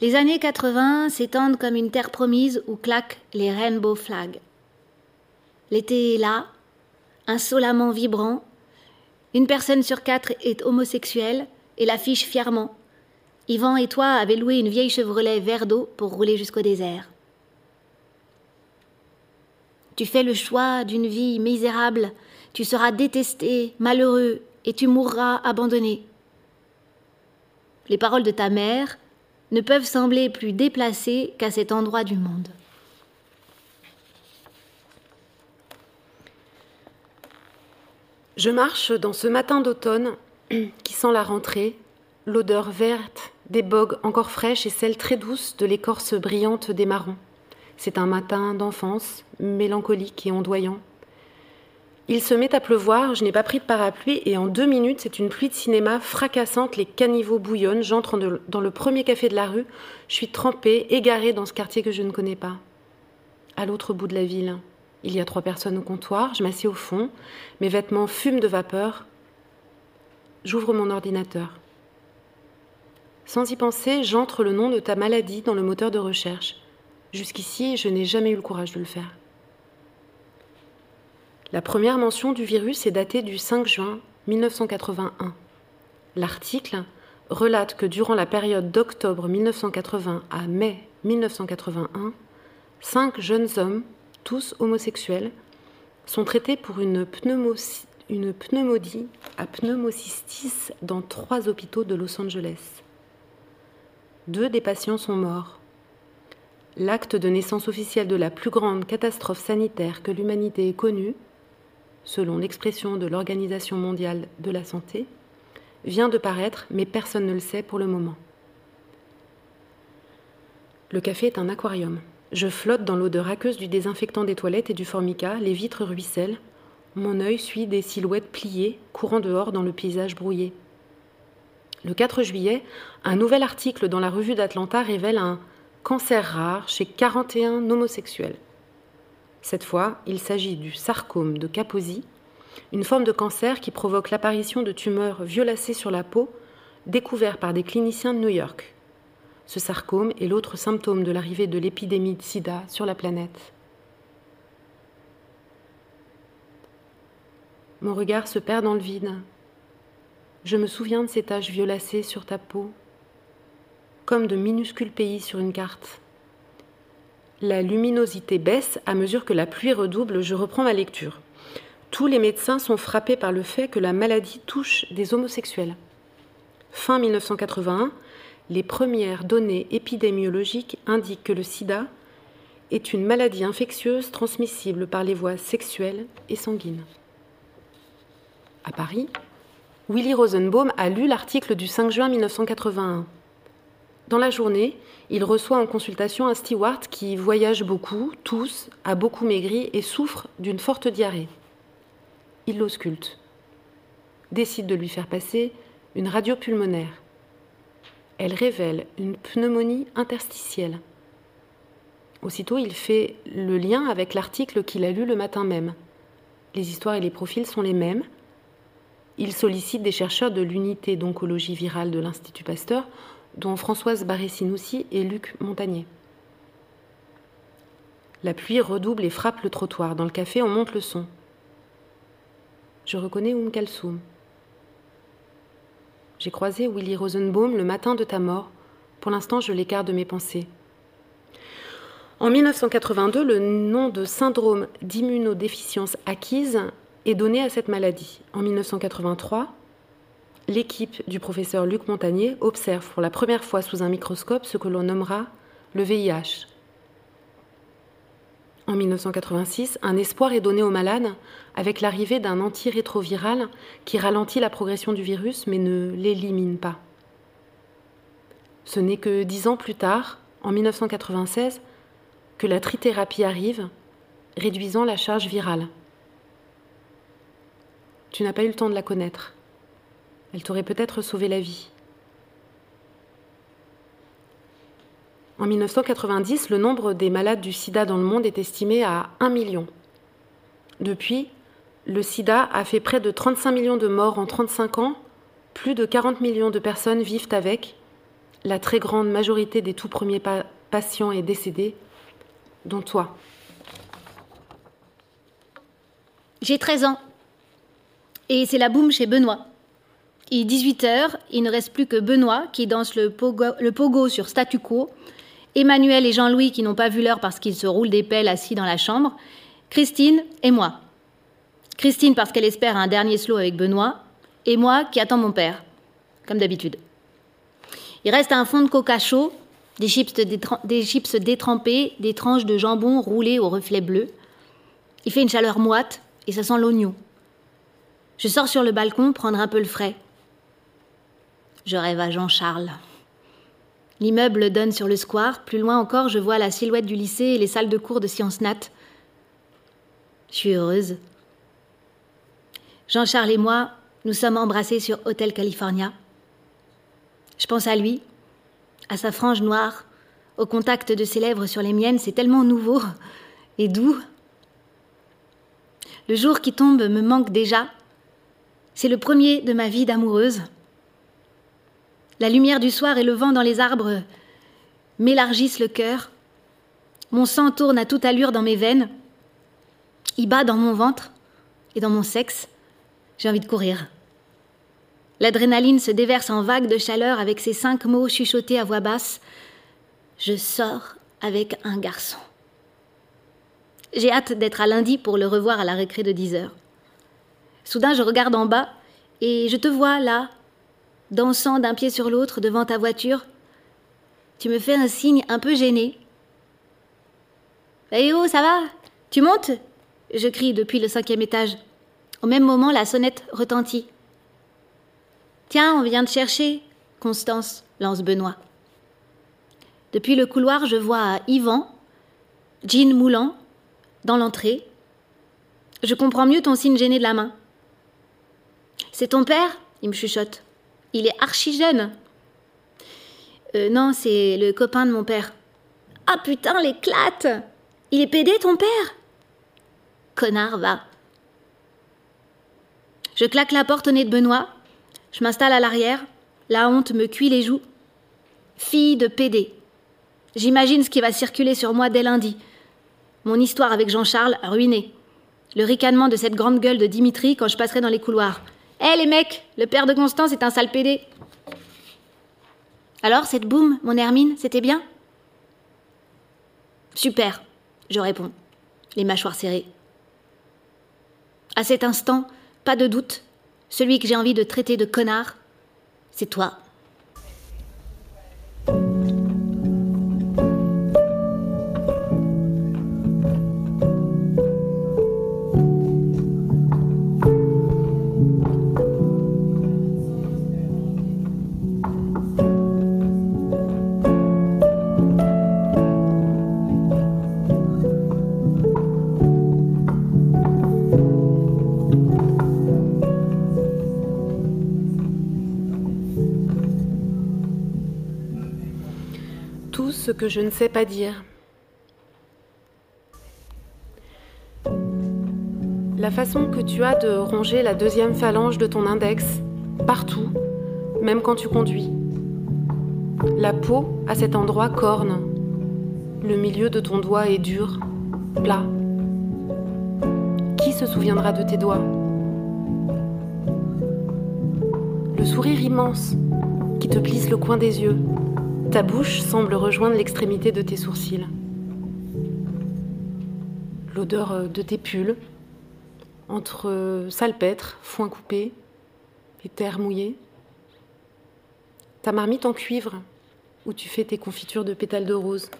Les années 80 s'étendent comme une terre promise où claquent les rainbow flags. L'été est là, insolemment vibrant. Une personne sur quatre est homosexuelle et l'affiche fièrement. Yvan et toi avez loué une vieille Chevrolet vert d'eau pour rouler jusqu'au désert. Tu fais le choix d'une vie misérable, tu seras détesté, malheureux, et tu mourras abandonné. Les paroles de ta mère ne peuvent sembler plus déplacées qu'à cet endroit du monde. Je marche dans ce matin d'automne qui sent la rentrée, l'odeur verte des bogues encore fraîches et celle très douce de l'écorce brillante des marrons. C'est un matin d'enfance, mélancolique et ondoyant. Il se met à pleuvoir, je n'ai pas pris de parapluie et en deux minutes, c'est une pluie de cinéma fracassante, les caniveaux bouillonnent, j'entre dans le premier café de la rue, je suis trempée, égarée dans ce quartier que je ne connais pas. À l'autre bout de la ville, il y a trois personnes au comptoir, je m'assieds au fond, mes vêtements fument de vapeur. J'ouvre mon ordinateur. Sans y penser, j'entre le nom de ta maladie dans le moteur de recherche. Jusqu'ici, je n'ai jamais eu le courage de le faire. La première mention du virus est datée du 5 juin 1981. L'article relate que durant la période d'octobre 1980 à mai 1981, cinq jeunes hommes, tous homosexuels, sont traités pour une, une pneumodie à pneumocystis dans trois hôpitaux de Los Angeles. Deux des patients sont morts. L'acte de naissance officiel de la plus grande catastrophe sanitaire que l'humanité ait connue selon l'expression de l'Organisation mondiale de la santé, vient de paraître, mais personne ne le sait pour le moment. Le café est un aquarium. Je flotte dans l'odeur aqueuse du désinfectant des toilettes et du formica, les vitres ruissellent. Mon œil suit des silhouettes pliées, courant dehors dans le paysage brouillé. Le 4 juillet, un nouvel article dans la revue d'Atlanta révèle un cancer rare chez 41 homosexuels. Cette fois, il s'agit du sarcome de Kaposi, une forme de cancer qui provoque l'apparition de tumeurs violacées sur la peau, découvert par des cliniciens de New York. Ce sarcome est l'autre symptôme de l'arrivée de l'épidémie de sida sur la planète. Mon regard se perd dans le vide. Je me souviens de ces taches violacées sur ta peau, comme de minuscules pays sur une carte. La luminosité baisse à mesure que la pluie redouble, je reprends ma lecture. Tous les médecins sont frappés par le fait que la maladie touche des homosexuels. Fin 1981, les premières données épidémiologiques indiquent que le sida est une maladie infectieuse transmissible par les voies sexuelles et sanguines. À Paris, Willy Rosenbaum a lu l'article du 5 juin 1981. Dans la journée, il reçoit en consultation un steward qui voyage beaucoup, tousse, a beaucoup maigri et souffre d'une forte diarrhée. Il l'ausculte. Décide de lui faire passer une radio pulmonaire. Elle révèle une pneumonie interstitielle. Aussitôt, il fait le lien avec l'article qu'il a lu le matin même. Les histoires et les profils sont les mêmes. Il sollicite des chercheurs de l'unité d'oncologie virale de l'Institut Pasteur dont Françoise Barré-Sinoussi et Luc Montagnier. La pluie redouble et frappe le trottoir. Dans le café, on monte le son. Je reconnais Oum Kalsoum. J'ai croisé Willy Rosenbaum le matin de ta mort. Pour l'instant, je l'écarte de mes pensées. En 1982, le nom de syndrome d'immunodéficience acquise est donné à cette maladie. En 1983, l'équipe du professeur Luc Montagnier observe pour la première fois sous un microscope ce que l'on nommera le VIH. En 1986, un espoir est donné aux malades avec l'arrivée d'un antirétroviral qui ralentit la progression du virus mais ne l'élimine pas. Ce n'est que dix ans plus tard, en 1996, que la trithérapie arrive, réduisant la charge virale. Tu n'as pas eu le temps de la connaître. Elle t'aurait peut-être sauvé la vie. En 1990, le nombre des malades du sida dans le monde est estimé à 1 million. Depuis, le sida a fait près de 35 millions de morts en 35 ans, plus de 40 millions de personnes vivent avec, la très grande majorité des tout premiers patients est décédée, dont toi. J'ai 13 ans. Et c'est la boum chez Benoît. Il est 18h, il ne reste plus que Benoît qui danse le pogo, sur statu quo, Emmanuel et Jean-Louis qui n'ont pas vu l'heure parce qu'ils se roulent des pelles assis dans la chambre, Christine et moi. Christine parce qu'elle espère un dernier slow avec Benoît, et moi qui attends mon père, comme d'habitude. Il reste un fond de coca chaud, des chips, des chips détrempés, des tranches de jambon roulées au reflet bleu. Il fait une chaleur moite et ça sent l'oignon. Je sors sur le balcon prendre un peu le frais. Je rêve à Jean-Charles. L'immeuble donne sur le square. Plus loin encore, je vois la silhouette du lycée et les salles de cours de sciences nat. Je suis heureuse. Jean-Charles et moi, nous sommes embrassés sur Hotel California. Je pense à lui, à sa frange noire, au contact de ses lèvres sur les miennes, c'est tellement nouveau et doux. Le jour qui tombe me manque déjà. C'est le premier de ma vie d'amoureuse. La lumière du soir et le vent dans les arbres m'élargissent le cœur. Mon sang tourne à toute allure dans mes veines. Il bat dans mon ventre et dans mon sexe. J'ai envie de courir. L'adrénaline se déverse en vagues de chaleur avec ces cinq mots chuchotés à voix basse. Je sors avec un garçon. J'ai hâte d'être à lundi pour le revoir à la récré de 10 heures. Soudain, je regarde en bas et je te vois là, dansant d'un pied sur l'autre devant ta voiture. Tu me fais un signe un peu gêné. Eh oh, ça va? Tu montes? Je crie depuis le cinquième étage. Au même moment, la sonnette retentit. Tiens, on vient de chercher, Constance, lance Benoît. Depuis le couloir, je vois Yvan, Jean moulant, dans l'entrée. Je comprends mieux ton signe gêné de la main. C'est ton père? Il me chuchote. Il est archi jeune. Euh, non, c'est le copain de mon père. Ah putain, l'éclate Il est pédé, ton père? Connard, va. Je claque la porte au nez de Benoît. Je m'installe à l'arrière. La honte me cuit les joues. Fille de pédé. J'imagine ce qui va circuler sur moi dès lundi. Mon histoire avec Jean-Charles ruinée. Le ricanement de cette grande gueule de Dimitri quand je passerai dans les couloirs. Hé les mecs, le père de Constance est un sale pédé. Alors, cette boum, mon Hermine, c'était bien? Super, je réponds, les mâchoires serrées. À cet instant, pas de doute, celui que j'ai envie de traiter de connard, c'est toi. Ce que je ne sais pas dire. La façon que tu as de ronger la deuxième phalange de ton index, partout, même quand tu conduis. La peau, à cet endroit, corne. Le milieu de ton doigt est dur, plat. Qui se souviendra de tes doigts? Le sourire immense qui te plisse le coin des yeux, ta bouche semble rejoindre l'extrémité de tes sourcils. L'odeur euh, de tes pulls, entre euh, salpêtre, foin coupé et terre mouillée. Ta marmite en cuivre, où tu fais tes confitures de pétales de rose.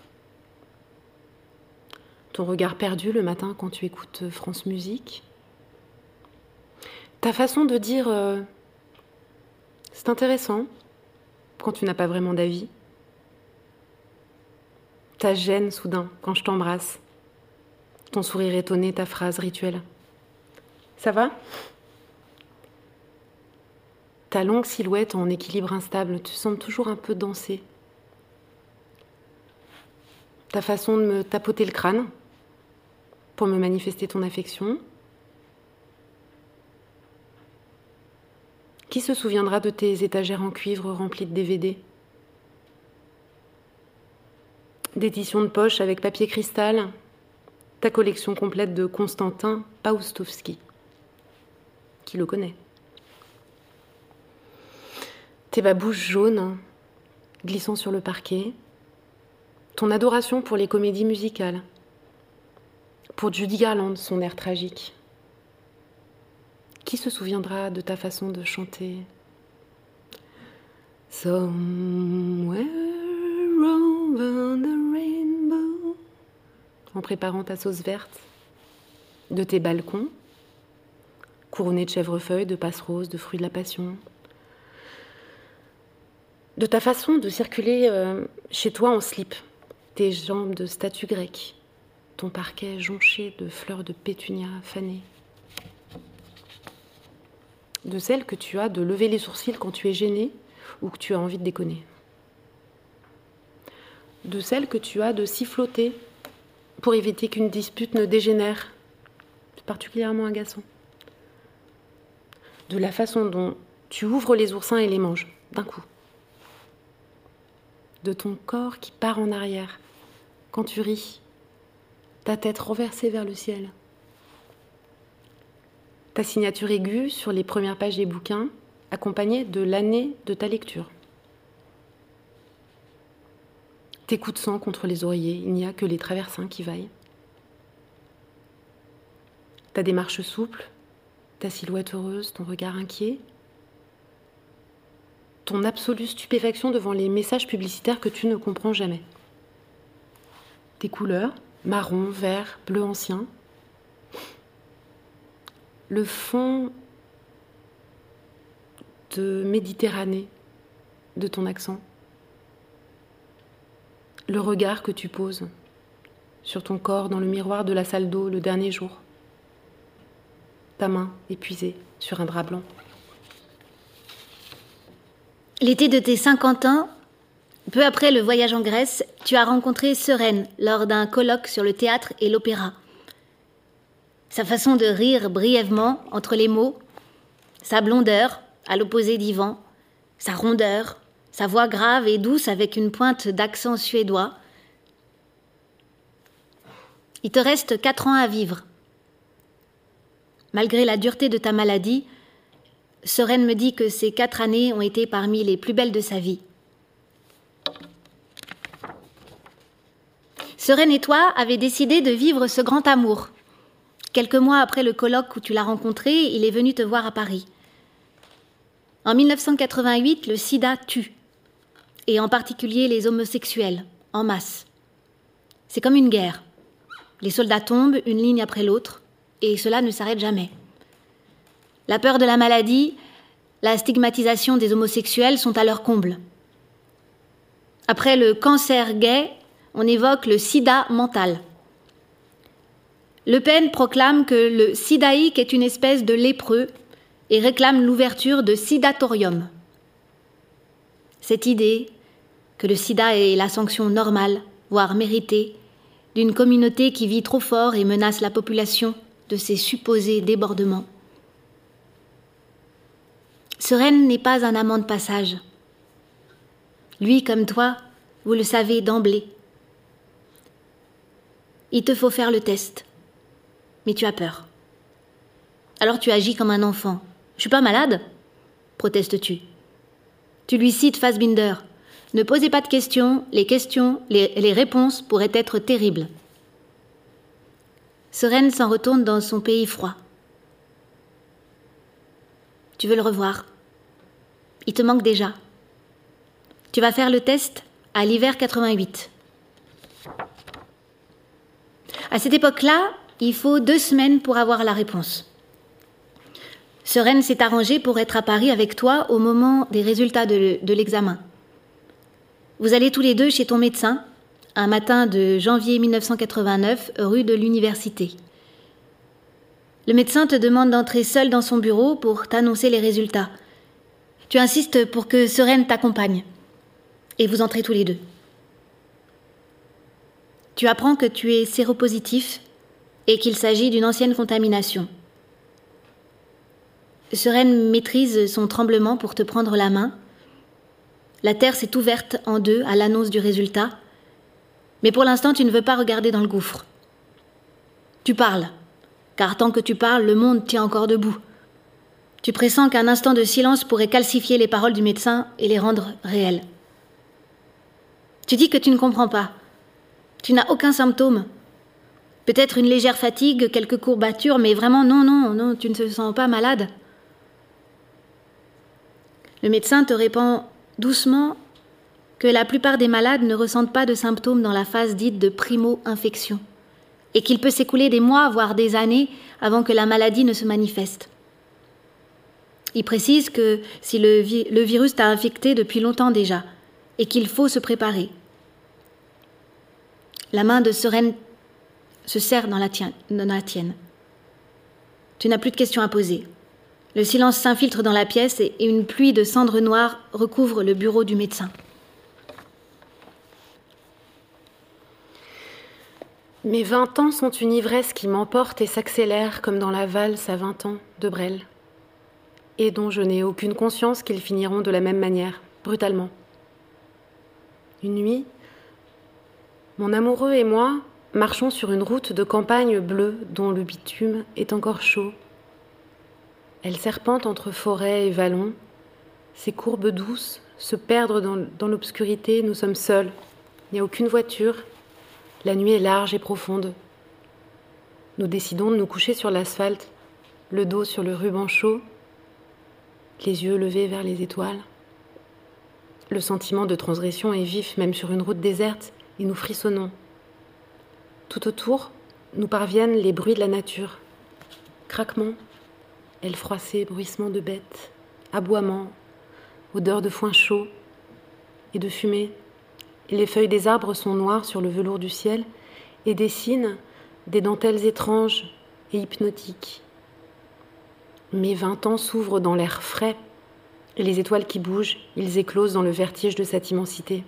Ton regard perdu le matin quand tu écoutes euh, France Musique. Ta façon de dire c'est intéressant quand tu n'as pas vraiment d'avis ta gêne soudain quand je t'embrasse, ton sourire étonné, ta phrase rituelle. Ça va? Ta longue silhouette en équilibre instable, tu sembles toujours un peu danser. Ta façon de me tapoter le crâne pour me manifester ton affection. Qui se souviendra de tes étagères en cuivre remplies de DVD d'édition de poche avec papier cristal, ta collection complète de Constantin Paustowski. Qui le connaît Tes babouches jaunes glissant sur le parquet, ton adoration pour les comédies musicales, pour Judy Garland, son air tragique. Qui se souviendra de ta façon de chanter? Somewhere en préparant ta sauce verte, de tes balcons, couronnés de chèvrefeuilles, de passeroses, de fruits de la passion. De ta façon de circuler euh, chez toi en slip, tes jambes de statue grecque, ton parquet jonché de fleurs de pétunia fanées. De celle que tu as de lever les sourcils quand tu es gêné ou que tu as envie de déconner. De celle que tu as de siffloter pour éviter qu'une dispute ne dégénère. C'est particulièrement agaçant. De la façon dont tu ouvres les oursins et les manges d'un coup. De ton corps qui part en arrière quand tu ris, ta tête renversée vers le ciel. Ta signature aiguë sur les premières pages des bouquins, accompagnée de l'année de ta lecture. Tes coups de sang contre les oreillers, il n'y a que les traversins qui vaillent. Ta démarche souple, ta silhouette heureuse, ton regard inquiet, ton absolue stupéfaction devant les messages publicitaires que tu ne comprends jamais. Tes couleurs, marron, vert, bleu ancien. Le fond de Méditerranée de ton accent. Le regard que tu poses sur ton corps dans le miroir de la salle d'eau le dernier jour. Ta main épuisée sur un drap blanc. L'été de tes 50 ans, peu après le voyage en Grèce, tu as rencontré Sereine lors d'un colloque sur le théâtre et l'opéra. Sa façon de rire brièvement entre les mots, sa blondeur à l'opposé d'Ivan, sa rondeur, sa voix grave et douce avec une pointe d'accent suédois. Il te reste quatre ans à vivre. Malgré la dureté de ta maladie, Sereine me dit que ces quatre années ont été parmi les plus belles de sa vie. Sereine et toi avez décidé de vivre ce grand amour. Quelques mois après le colloque où tu l'as rencontré, il est venu te voir à Paris. En 1988, le sida tue, et en particulier les homosexuels, en masse. C'est comme une guerre. Les soldats tombent une ligne après l'autre, et cela ne s'arrête jamais. La peur de la maladie, la stigmatisation des homosexuels sont à leur comble. Après le cancer gay, on évoque le sida mental. Le Pen proclame que le sidaïque est une espèce de lépreux et réclame l'ouverture de sidatorium. Cette idée que le sida est la sanction normale, voire méritée, d'une communauté qui vit trop fort et menace la population de ses supposés débordements. Sereine n'est pas un amant de passage. Lui, comme toi, vous le savez d'emblée. Il te faut faire le test, mais tu as peur. Alors tu agis comme un enfant. Je suis pas malade? protestes-tu. Tu lui cites Fassbinder. Ne posez pas de questions, les questions, les, réponses pourraient être terribles. Sereine s'en retourne dans son pays froid. Tu veux le revoir. Il te manque déjà. Tu vas faire le test à l'hiver 88. À cette époque-là, il faut deux semaines pour avoir la réponse. Sereine s'est arrangée pour être à Paris avec toi au moment des résultats de l'examen. Vous allez tous les deux chez ton médecin, un matin de janvier 1989, rue de l'Université. Le médecin te demande d'entrer seul dans son bureau pour t'annoncer les résultats. Tu insistes pour que Sereine t'accompagne. Et vous entrez tous les deux. Tu apprends que tu es séropositif et qu'il s'agit d'une ancienne contamination. Sereine maîtrise son tremblement pour te prendre la main. La terre s'est ouverte en deux à l'annonce du résultat, mais pour l'instant tu ne veux pas regarder dans le gouffre. Tu parles, car tant que tu parles, le monde tient encore debout. Tu pressens qu'un instant de silence pourrait calcifier les paroles du médecin et les rendre réelles. Tu dis que tu ne comprends pas. Tu n'as aucun symptôme. Peut-être une légère fatigue, quelques courbatures, mais vraiment non, non, non, tu ne te sens pas malade. Le médecin te répond doucement que la plupart des malades ne ressentent pas de symptômes dans la phase dite de primo-infection et qu'il peut s'écouler des mois, voire des années, avant que la maladie ne se manifeste. Il précise que si le, virus t'a infecté depuis longtemps déjà et qu'il faut se préparer. La main de Sereine se serre dans la tienne. Tu n'as plus de questions à poser. Le silence s'infiltre dans la pièce et une pluie de cendres noires recouvre le bureau du médecin. Mes vingt ans sont une ivresse qui m'emporte et s'accélère comme dans la valse à vingt ans de Brel, et dont je n'ai aucune conscience qu'ils finiront de la même manière, brutalement. Une nuit, mon amoureux et moi marchons sur une route de campagne bleue dont le bitume est encore chaud. Elle serpente entre forêts et vallons, ses courbes douces se dans, dans l'obscurité, nous sommes seuls, il n'y a aucune voiture, la nuit est large et profonde. Nous décidons de nous coucher sur l'asphalte, le dos sur le ruban chaud, les yeux levés vers les étoiles. Le sentiment de transgression est vif même sur une route déserte et nous frissonnons. Tout autour, nous parviennent les bruits de la nature. Craquements, ailes froissées, bruissements de bêtes, aboiements, odeur de foin chaud et de fumée les feuilles des arbres sont noires sur le velours du ciel et dessinent des dentelles étranges et hypnotiques. Mes vingt ans s'ouvrent dans l'air frais, et les étoiles qui bougent, ils éclosent dans le vertige de cette immensité.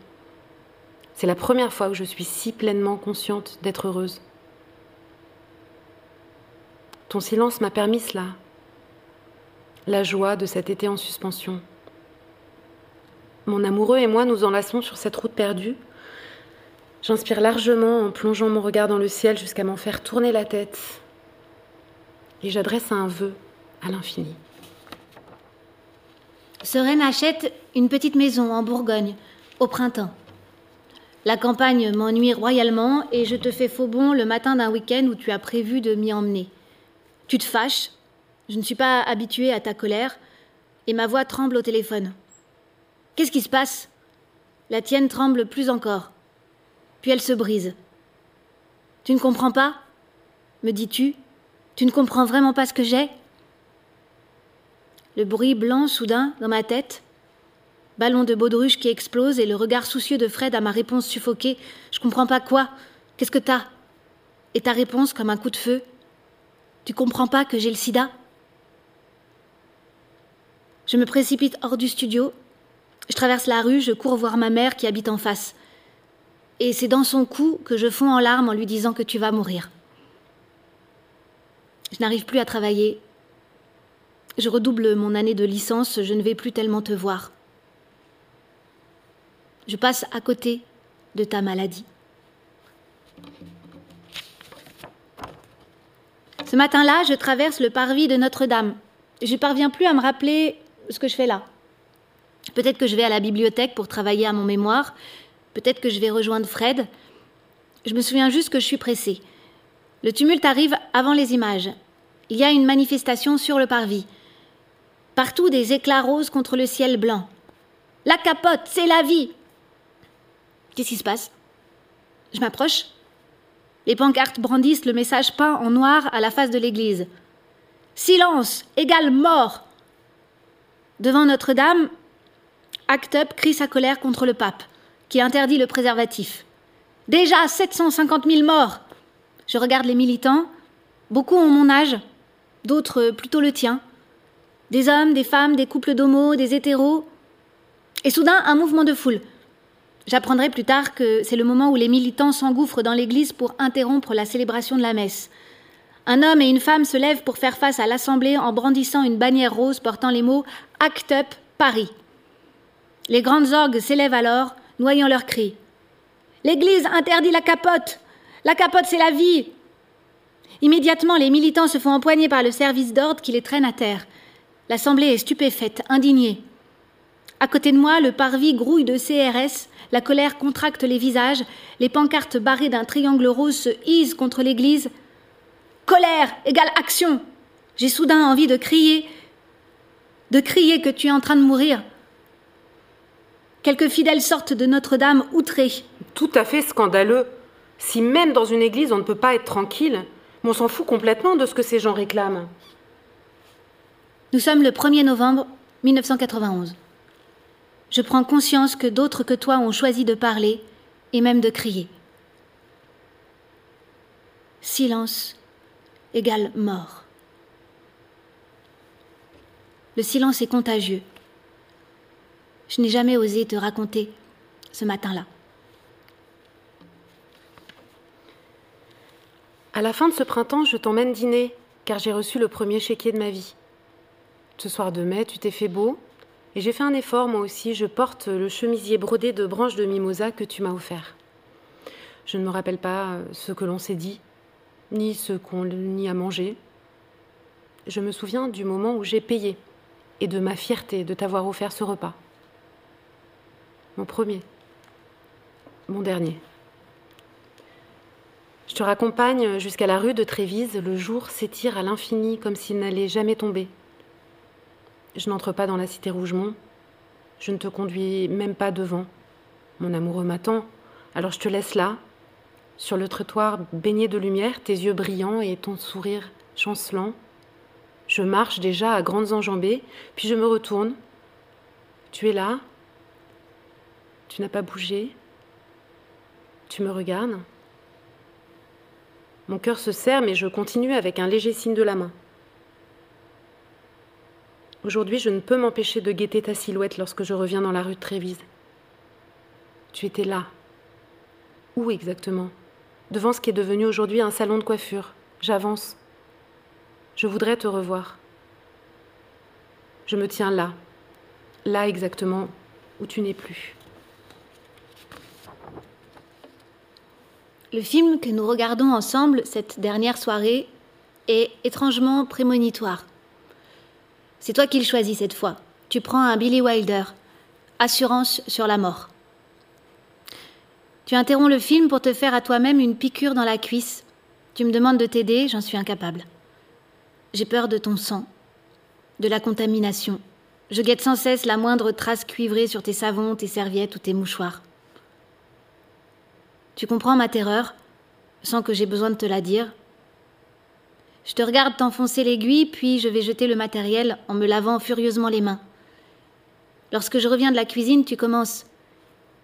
C'est la première fois que je suis si pleinement consciente d'être heureuse. Ton silence m'a permis cela, la joie de cet été en suspension. Mon amoureux et moi nous enlaçons sur cette route perdue. J'inspire largement en plongeant mon regard dans le ciel jusqu'à m'en faire tourner la tête. Et j'adresse un vœu à l'infini. Sereine achète une petite maison en Bourgogne, au printemps. La campagne m'ennuie royalement et je te fais faux bon le matin d'un week-end où tu as prévu de m'y emmener. Tu te fâches, je ne suis pas habituée à ta colère, et ma voix tremble au téléphone. Qu'est-ce qui se passe? La tienne tremble plus encore. Puis elle se brise. Tu ne comprends pas? Me dis-tu. Tu ne comprends vraiment pas ce que j'ai? Le bruit blanc soudain dans ma tête. Ballon de baudruche qui explose et le regard soucieux de Fred à ma réponse suffoquée. Je comprends pas quoi Qu'est-ce que t'as? Et ta réponse comme un coup de feu? Tu comprends pas que j'ai le sida? Je me précipite hors du studio je traverse la rue, je cours voir ma mère qui habite en face. Et c'est dans son cou que je fonds en larmes en lui disant que tu vas mourir. Je n'arrive plus à travailler. Je redouble mon année de licence, je ne vais plus tellement te voir. Je passe à côté de ta maladie. Ce matin-là, je traverse le parvis de Notre-Dame. Je parviens plus à me rappeler ce que je fais là. Peut-être que je vais à la bibliothèque pour travailler à mon mémoire. Peut-être que je vais rejoindre Fred. Je me souviens juste que je suis pressée. Le tumulte arrive avant les images. Il y a une manifestation sur le parvis. Partout des éclats roses contre le ciel blanc. La capote, c'est la vie. Qu'est-ce qui se passe? Je m'approche. Les pancartes brandissent le message peint en noir à la face de l'église. Silence égale mort. Devant Notre-Dame, Act Up crie sa colère contre le pape, qui interdit le préservatif. Déjà 750 000 morts Je regarde les militants. Beaucoup ont mon âge, d'autres plutôt le tien. Des hommes, des femmes, des couples d'homos, des hétéros. Et soudain, un mouvement de foule. J'apprendrai plus tard que c'est le moment où les militants s'engouffrent dans l'église pour interrompre la célébration de la messe. Un homme et une femme se lèvent pour faire face à l'assemblée en brandissant une bannière rose portant les mots Act Up Paris. Les grandes orgues s'élèvent alors, noyant leurs cris. L'Église interdit la capote. La capote, c'est la vie. Immédiatement, les militants se font empoigner par le service d'ordre qui les traîne à terre. L'Assemblée est stupéfaite, indignée. À côté de moi, le parvis grouille de CRS, la colère contracte les visages, les pancartes barrées d'un triangle rose se hisent contre l'église. Colère égale action. J'ai soudain envie de crier, de crier que tu es en train de mourir, Quelques fidèles sortent de Notre-Dame outrés. Tout à fait scandaleux. Si même dans une église on ne peut pas être tranquille, on s'en fout complètement de ce que ces gens réclament. Nous sommes le 1er novembre 1991. Je prends conscience que d'autres que toi ont choisi de parler et même de crier. Silence égale mort. Le silence est contagieux. Je n'ai jamais osé te raconter ce matin-là. À la fin de ce printemps, je t'emmène dîner, car j'ai reçu le premier chéquier de ma vie. Ce soir de mai, tu t'es fait beau, et j'ai fait un effort moi aussi. Je porte le chemisier brodé de branches de mimosa que tu m'as offert. Je ne me rappelle pas ce que l'on s'est dit, ni ce qu'on y a mangé. Je me souviens du moment où j'ai payé et de ma fierté de t'avoir offert ce repas. Mon premier, mon dernier. Je te raccompagne jusqu'à la rue de Trévise. Le jour s'étire à l'infini comme s'il n'allait jamais tomber. Je n'entre pas dans la cité Rougemont. Je ne te conduis même pas devant. Mon amoureux m'attend. Alors je te laisse là, sur le trottoir baigné de lumière, tes yeux brillants et ton sourire chancelant. Je marche déjà à grandes enjambées, puis je me retourne. Tu es là. Tu n'as pas bougé. Tu me regardes. Mon cœur se serre, mais je continue avec un léger signe de la main. Aujourd'hui, je ne peux m'empêcher de guetter ta silhouette lorsque je reviens dans la rue de Trévise. Tu étais là. Où exactement? Devant ce qui est devenu aujourd'hui un salon de coiffure. J'avance. Je voudrais te revoir. Je me tiens là. Là exactement où tu n'es plus. Le film que nous regardons ensemble cette dernière soirée est étrangement prémonitoire. C'est toi qui le choisis cette fois. Tu prends un Billy Wilder, Assurance sur la mort. Tu interromps le film pour te faire à toi-même une piqûre dans la cuisse. Tu me demandes de t'aider, j'en suis incapable. J'ai peur de ton sang, de la contamination. Je guette sans cesse la moindre trace cuivrée sur tes savons, tes serviettes ou tes mouchoirs. Tu comprends ma terreur, sans que j'ai besoin de te la dire, je te regarde t'enfoncer l'aiguille, puis je vais jeter le matériel en me lavant furieusement les mains. Lorsque je reviens de la cuisine, tu commences.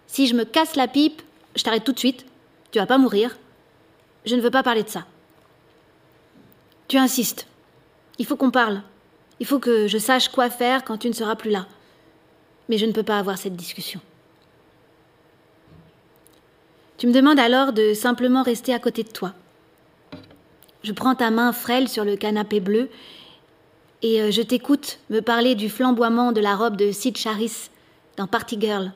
Si je me casse la pipe, je t'arrête tout de suite. Tu vas pas mourir. Je ne veux pas parler de ça. Tu insistes. Il faut qu'on parle. Il faut que je sache quoi faire quand tu ne seras plus là. Mais je ne peux pas avoir cette discussion. Tu me demandes alors de simplement rester à côté de toi. Je prends ta main frêle sur le canapé bleu et euh, je t'écoute me parler du flamboiement de la robe de Sid Charis dans Party Girl,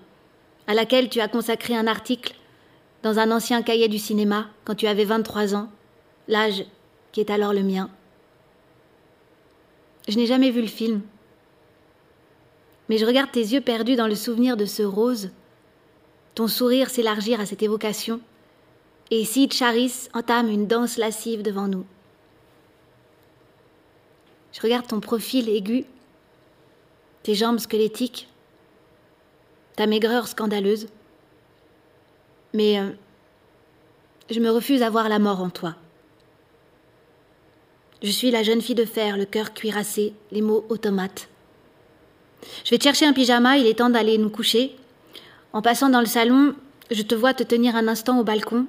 à laquelle tu as consacré un article dans un ancien cahier du cinéma quand tu avais 23 ans, l'âge qui est alors le mien. Je n'ai jamais vu le film, mais je regarde tes yeux perdus dans le souvenir de ce rose, ton sourire s'élargir à cette évocation et Sid Charis entame une danse lascive devant nous. Je regarde ton profil aigu, tes jambes squelettiques, ta maigreur scandaleuse, mais euh, je me refuse à voir la mort en toi. Je suis la jeune fille de fer, le cœur cuirassé, les mots automates. Je vais te chercher un pyjama, il est temps d'aller nous coucher. En passant dans le salon, je te vois te tenir un instant au balcon,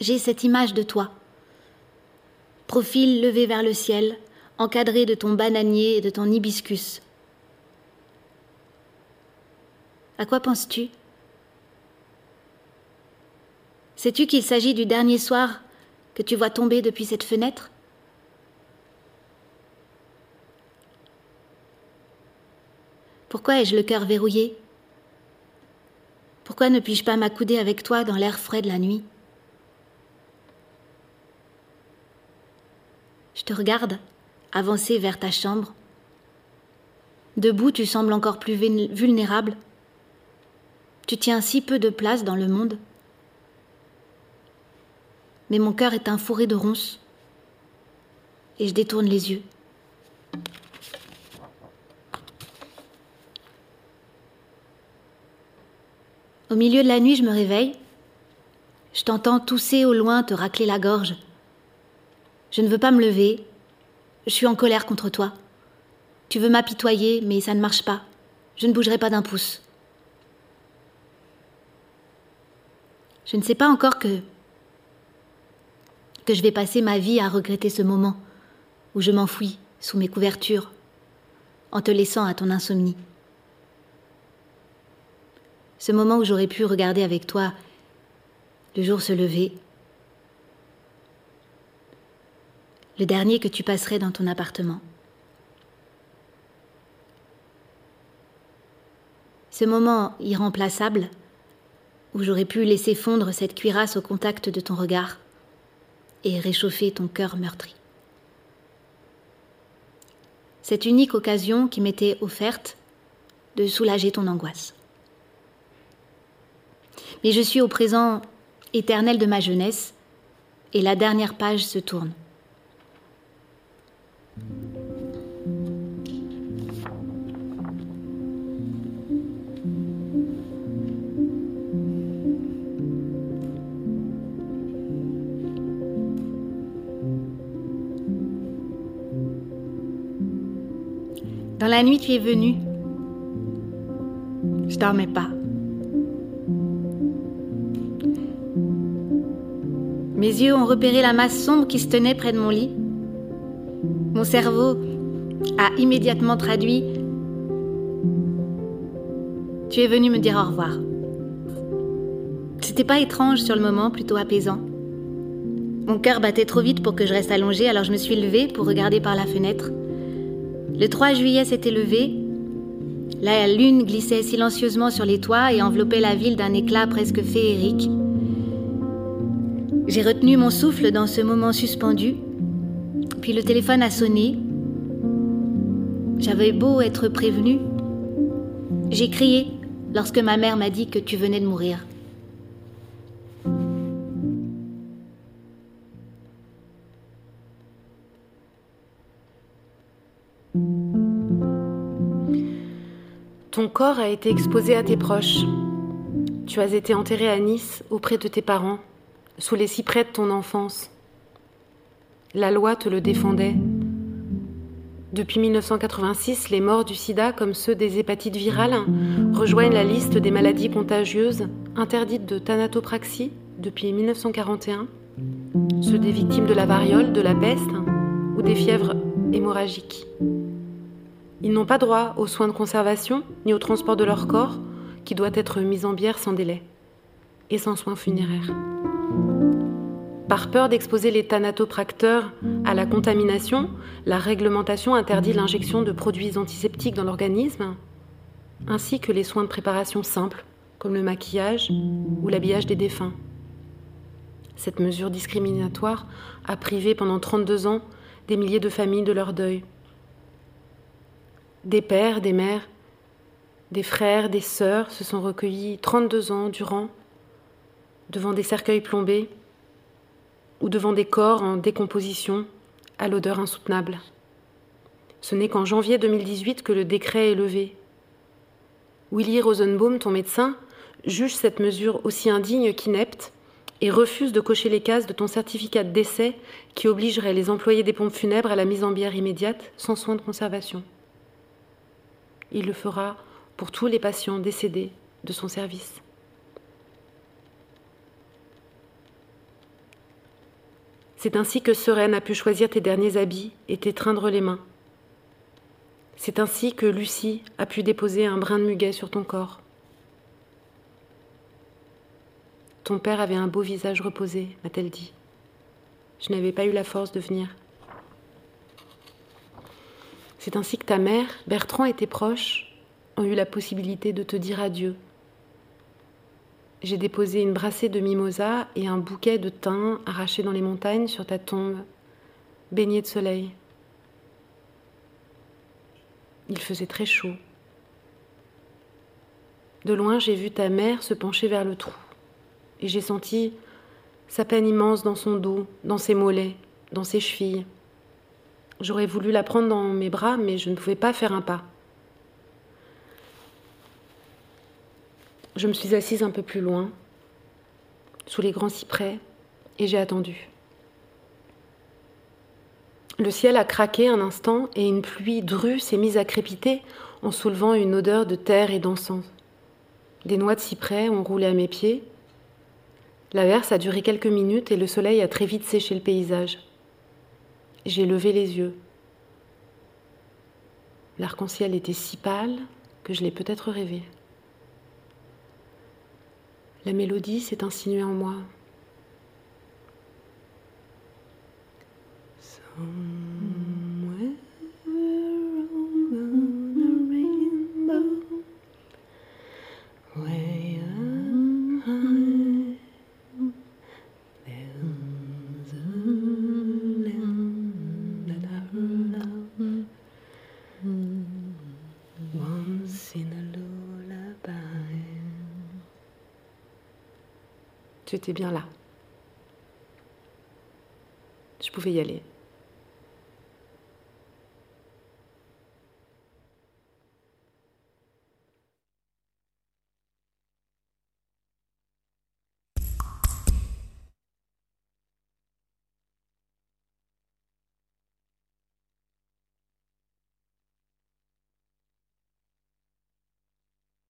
j'ai cette image de toi. Profil levé vers le ciel, encadré de ton bananier et de ton hibiscus. À quoi penses-tu? Sais-tu qu'il s'agit du dernier soir que tu vois tomber depuis cette fenêtre? Pourquoi ai-je le cœur verrouillé? Pourquoi ne puis-je pas m'accouder avec toi dans l'air frais de la nuit? Je te regarde avancer vers ta chambre. Debout, tu sembles encore plus vulnérable. Tu tiens si peu de place dans le monde. Mais mon cœur est un fourré de ronces. Et je détourne les yeux. Au milieu de la nuit, je me réveille. Je t'entends tousser au loin, te racler la gorge. Je ne veux pas me lever. Je suis en colère contre toi. Tu veux m'apitoyer, mais ça ne marche pas. Je ne bougerai pas d'un pouce. Je ne sais pas encore que je vais passer ma vie à regretter ce moment où je m'enfuis sous mes couvertures en te laissant à ton insomnie. Ce moment où j'aurais pu regarder avec toi le jour se lever, le dernier que tu passerais dans ton appartement. Ce moment irremplaçable où j'aurais pu laisser fondre cette cuirasse au contact de ton regard et réchauffer ton cœur meurtri. Cette unique occasion qui m'était offerte de soulager ton angoisse. Mais je suis au présent éternel de ma jeunesse et la dernière page se tourne. Dans la nuit, tu es venu. Je dormais pas. Mes yeux ont repéré la masse sombre qui se tenait près de mon lit. Mon cerveau a immédiatement traduit Tu es venu me dire au revoir. C'était pas étrange sur le moment, plutôt apaisant. Mon cœur battait trop vite pour que je reste allongée, alors je me suis levée pour regarder par la fenêtre. Le 3 juillet s'était levé. La lune glissait silencieusement sur les toits et enveloppait la ville d'un éclat presque féerique. J'ai retenu mon souffle dans ce moment suspendu, puis le téléphone a sonné. J'avais beau être prévenue. J'ai crié lorsque ma mère m'a dit que tu venais de mourir. Ton corps a été exposé à tes proches. Tu as été enterré à Nice auprès de tes parents, sous les cyprès de ton enfance. La loi te le défendait. Depuis 1986, les morts du sida, comme ceux des hépatites virales, rejoignent la liste des maladies contagieuses interdites de thanatopraxie depuis 1941, ceux des victimes de la variole, de la peste ou des fièvres hémorragiques. Ils n'ont pas droit aux soins de conservation ni au transport de leur corps, qui doit être mis en bière sans délai et sans soins funéraires. Par peur d'exposer les thanatopracteurs à la contamination, la réglementation interdit l'injection de produits antiseptiques dans l'organisme, ainsi que les soins de préparation simples, comme le maquillage ou l'habillage des défunts. Cette mesure discriminatoire a privé pendant 32 ans des milliers de familles de leur deuil. Des pères, des mères, des frères, des sœurs se sont recueillis 32 ans durant devant des cercueils plombés ou devant des corps en décomposition à l'odeur insoutenable. Ce n'est qu'en janvier 2018 que le décret est levé. Willy Rosenbaum, ton médecin, juge cette mesure aussi indigne qu'inepte et refuse de cocher les cases de ton certificat de décès qui obligerait les employés des pompes funèbres à la mise en bière immédiate sans soins de conservation il le fera pour tous les patients décédés de son service. C'est ainsi que Sereine a pu choisir tes derniers habits et t'étreindre les mains. C'est ainsi que Lucie a pu déposer un brin de muguet sur ton corps. Ton père avait un beau visage reposé, m'a-t-elle dit. Je n'avais pas eu la force de venir. C'est ainsi que ta mère, Bertrand et tes proches ont eu la possibilité de te dire adieu. J'ai déposé une brassée de mimosa et un bouquet de thym arraché dans les montagnes sur ta tombe, baigné de soleil. Il faisait très chaud. De loin, j'ai vu ta mère se pencher vers le trou, et j'ai senti sa peine immense dans son dos, dans ses mollets, dans ses chevilles. J'aurais voulu la prendre dans mes bras, mais je ne pouvais pas faire un pas. Je me suis assise un peu plus loin, sous les grands cyprès, et j'ai attendu. Le ciel a craqué un instant et une pluie drue s'est mise à crépiter en soulevant une odeur de terre et d'encens. Des noix de cyprès ont roulé à mes pieds. L'averse a duré quelques minutes et le soleil a très vite séché le paysage. J'ai levé les yeux. L'arc-en-ciel était si pâle que je l'ai peut-être rêvé. La mélodie s'est insinuée en moi. Tu étais bien là. Je pouvais y aller.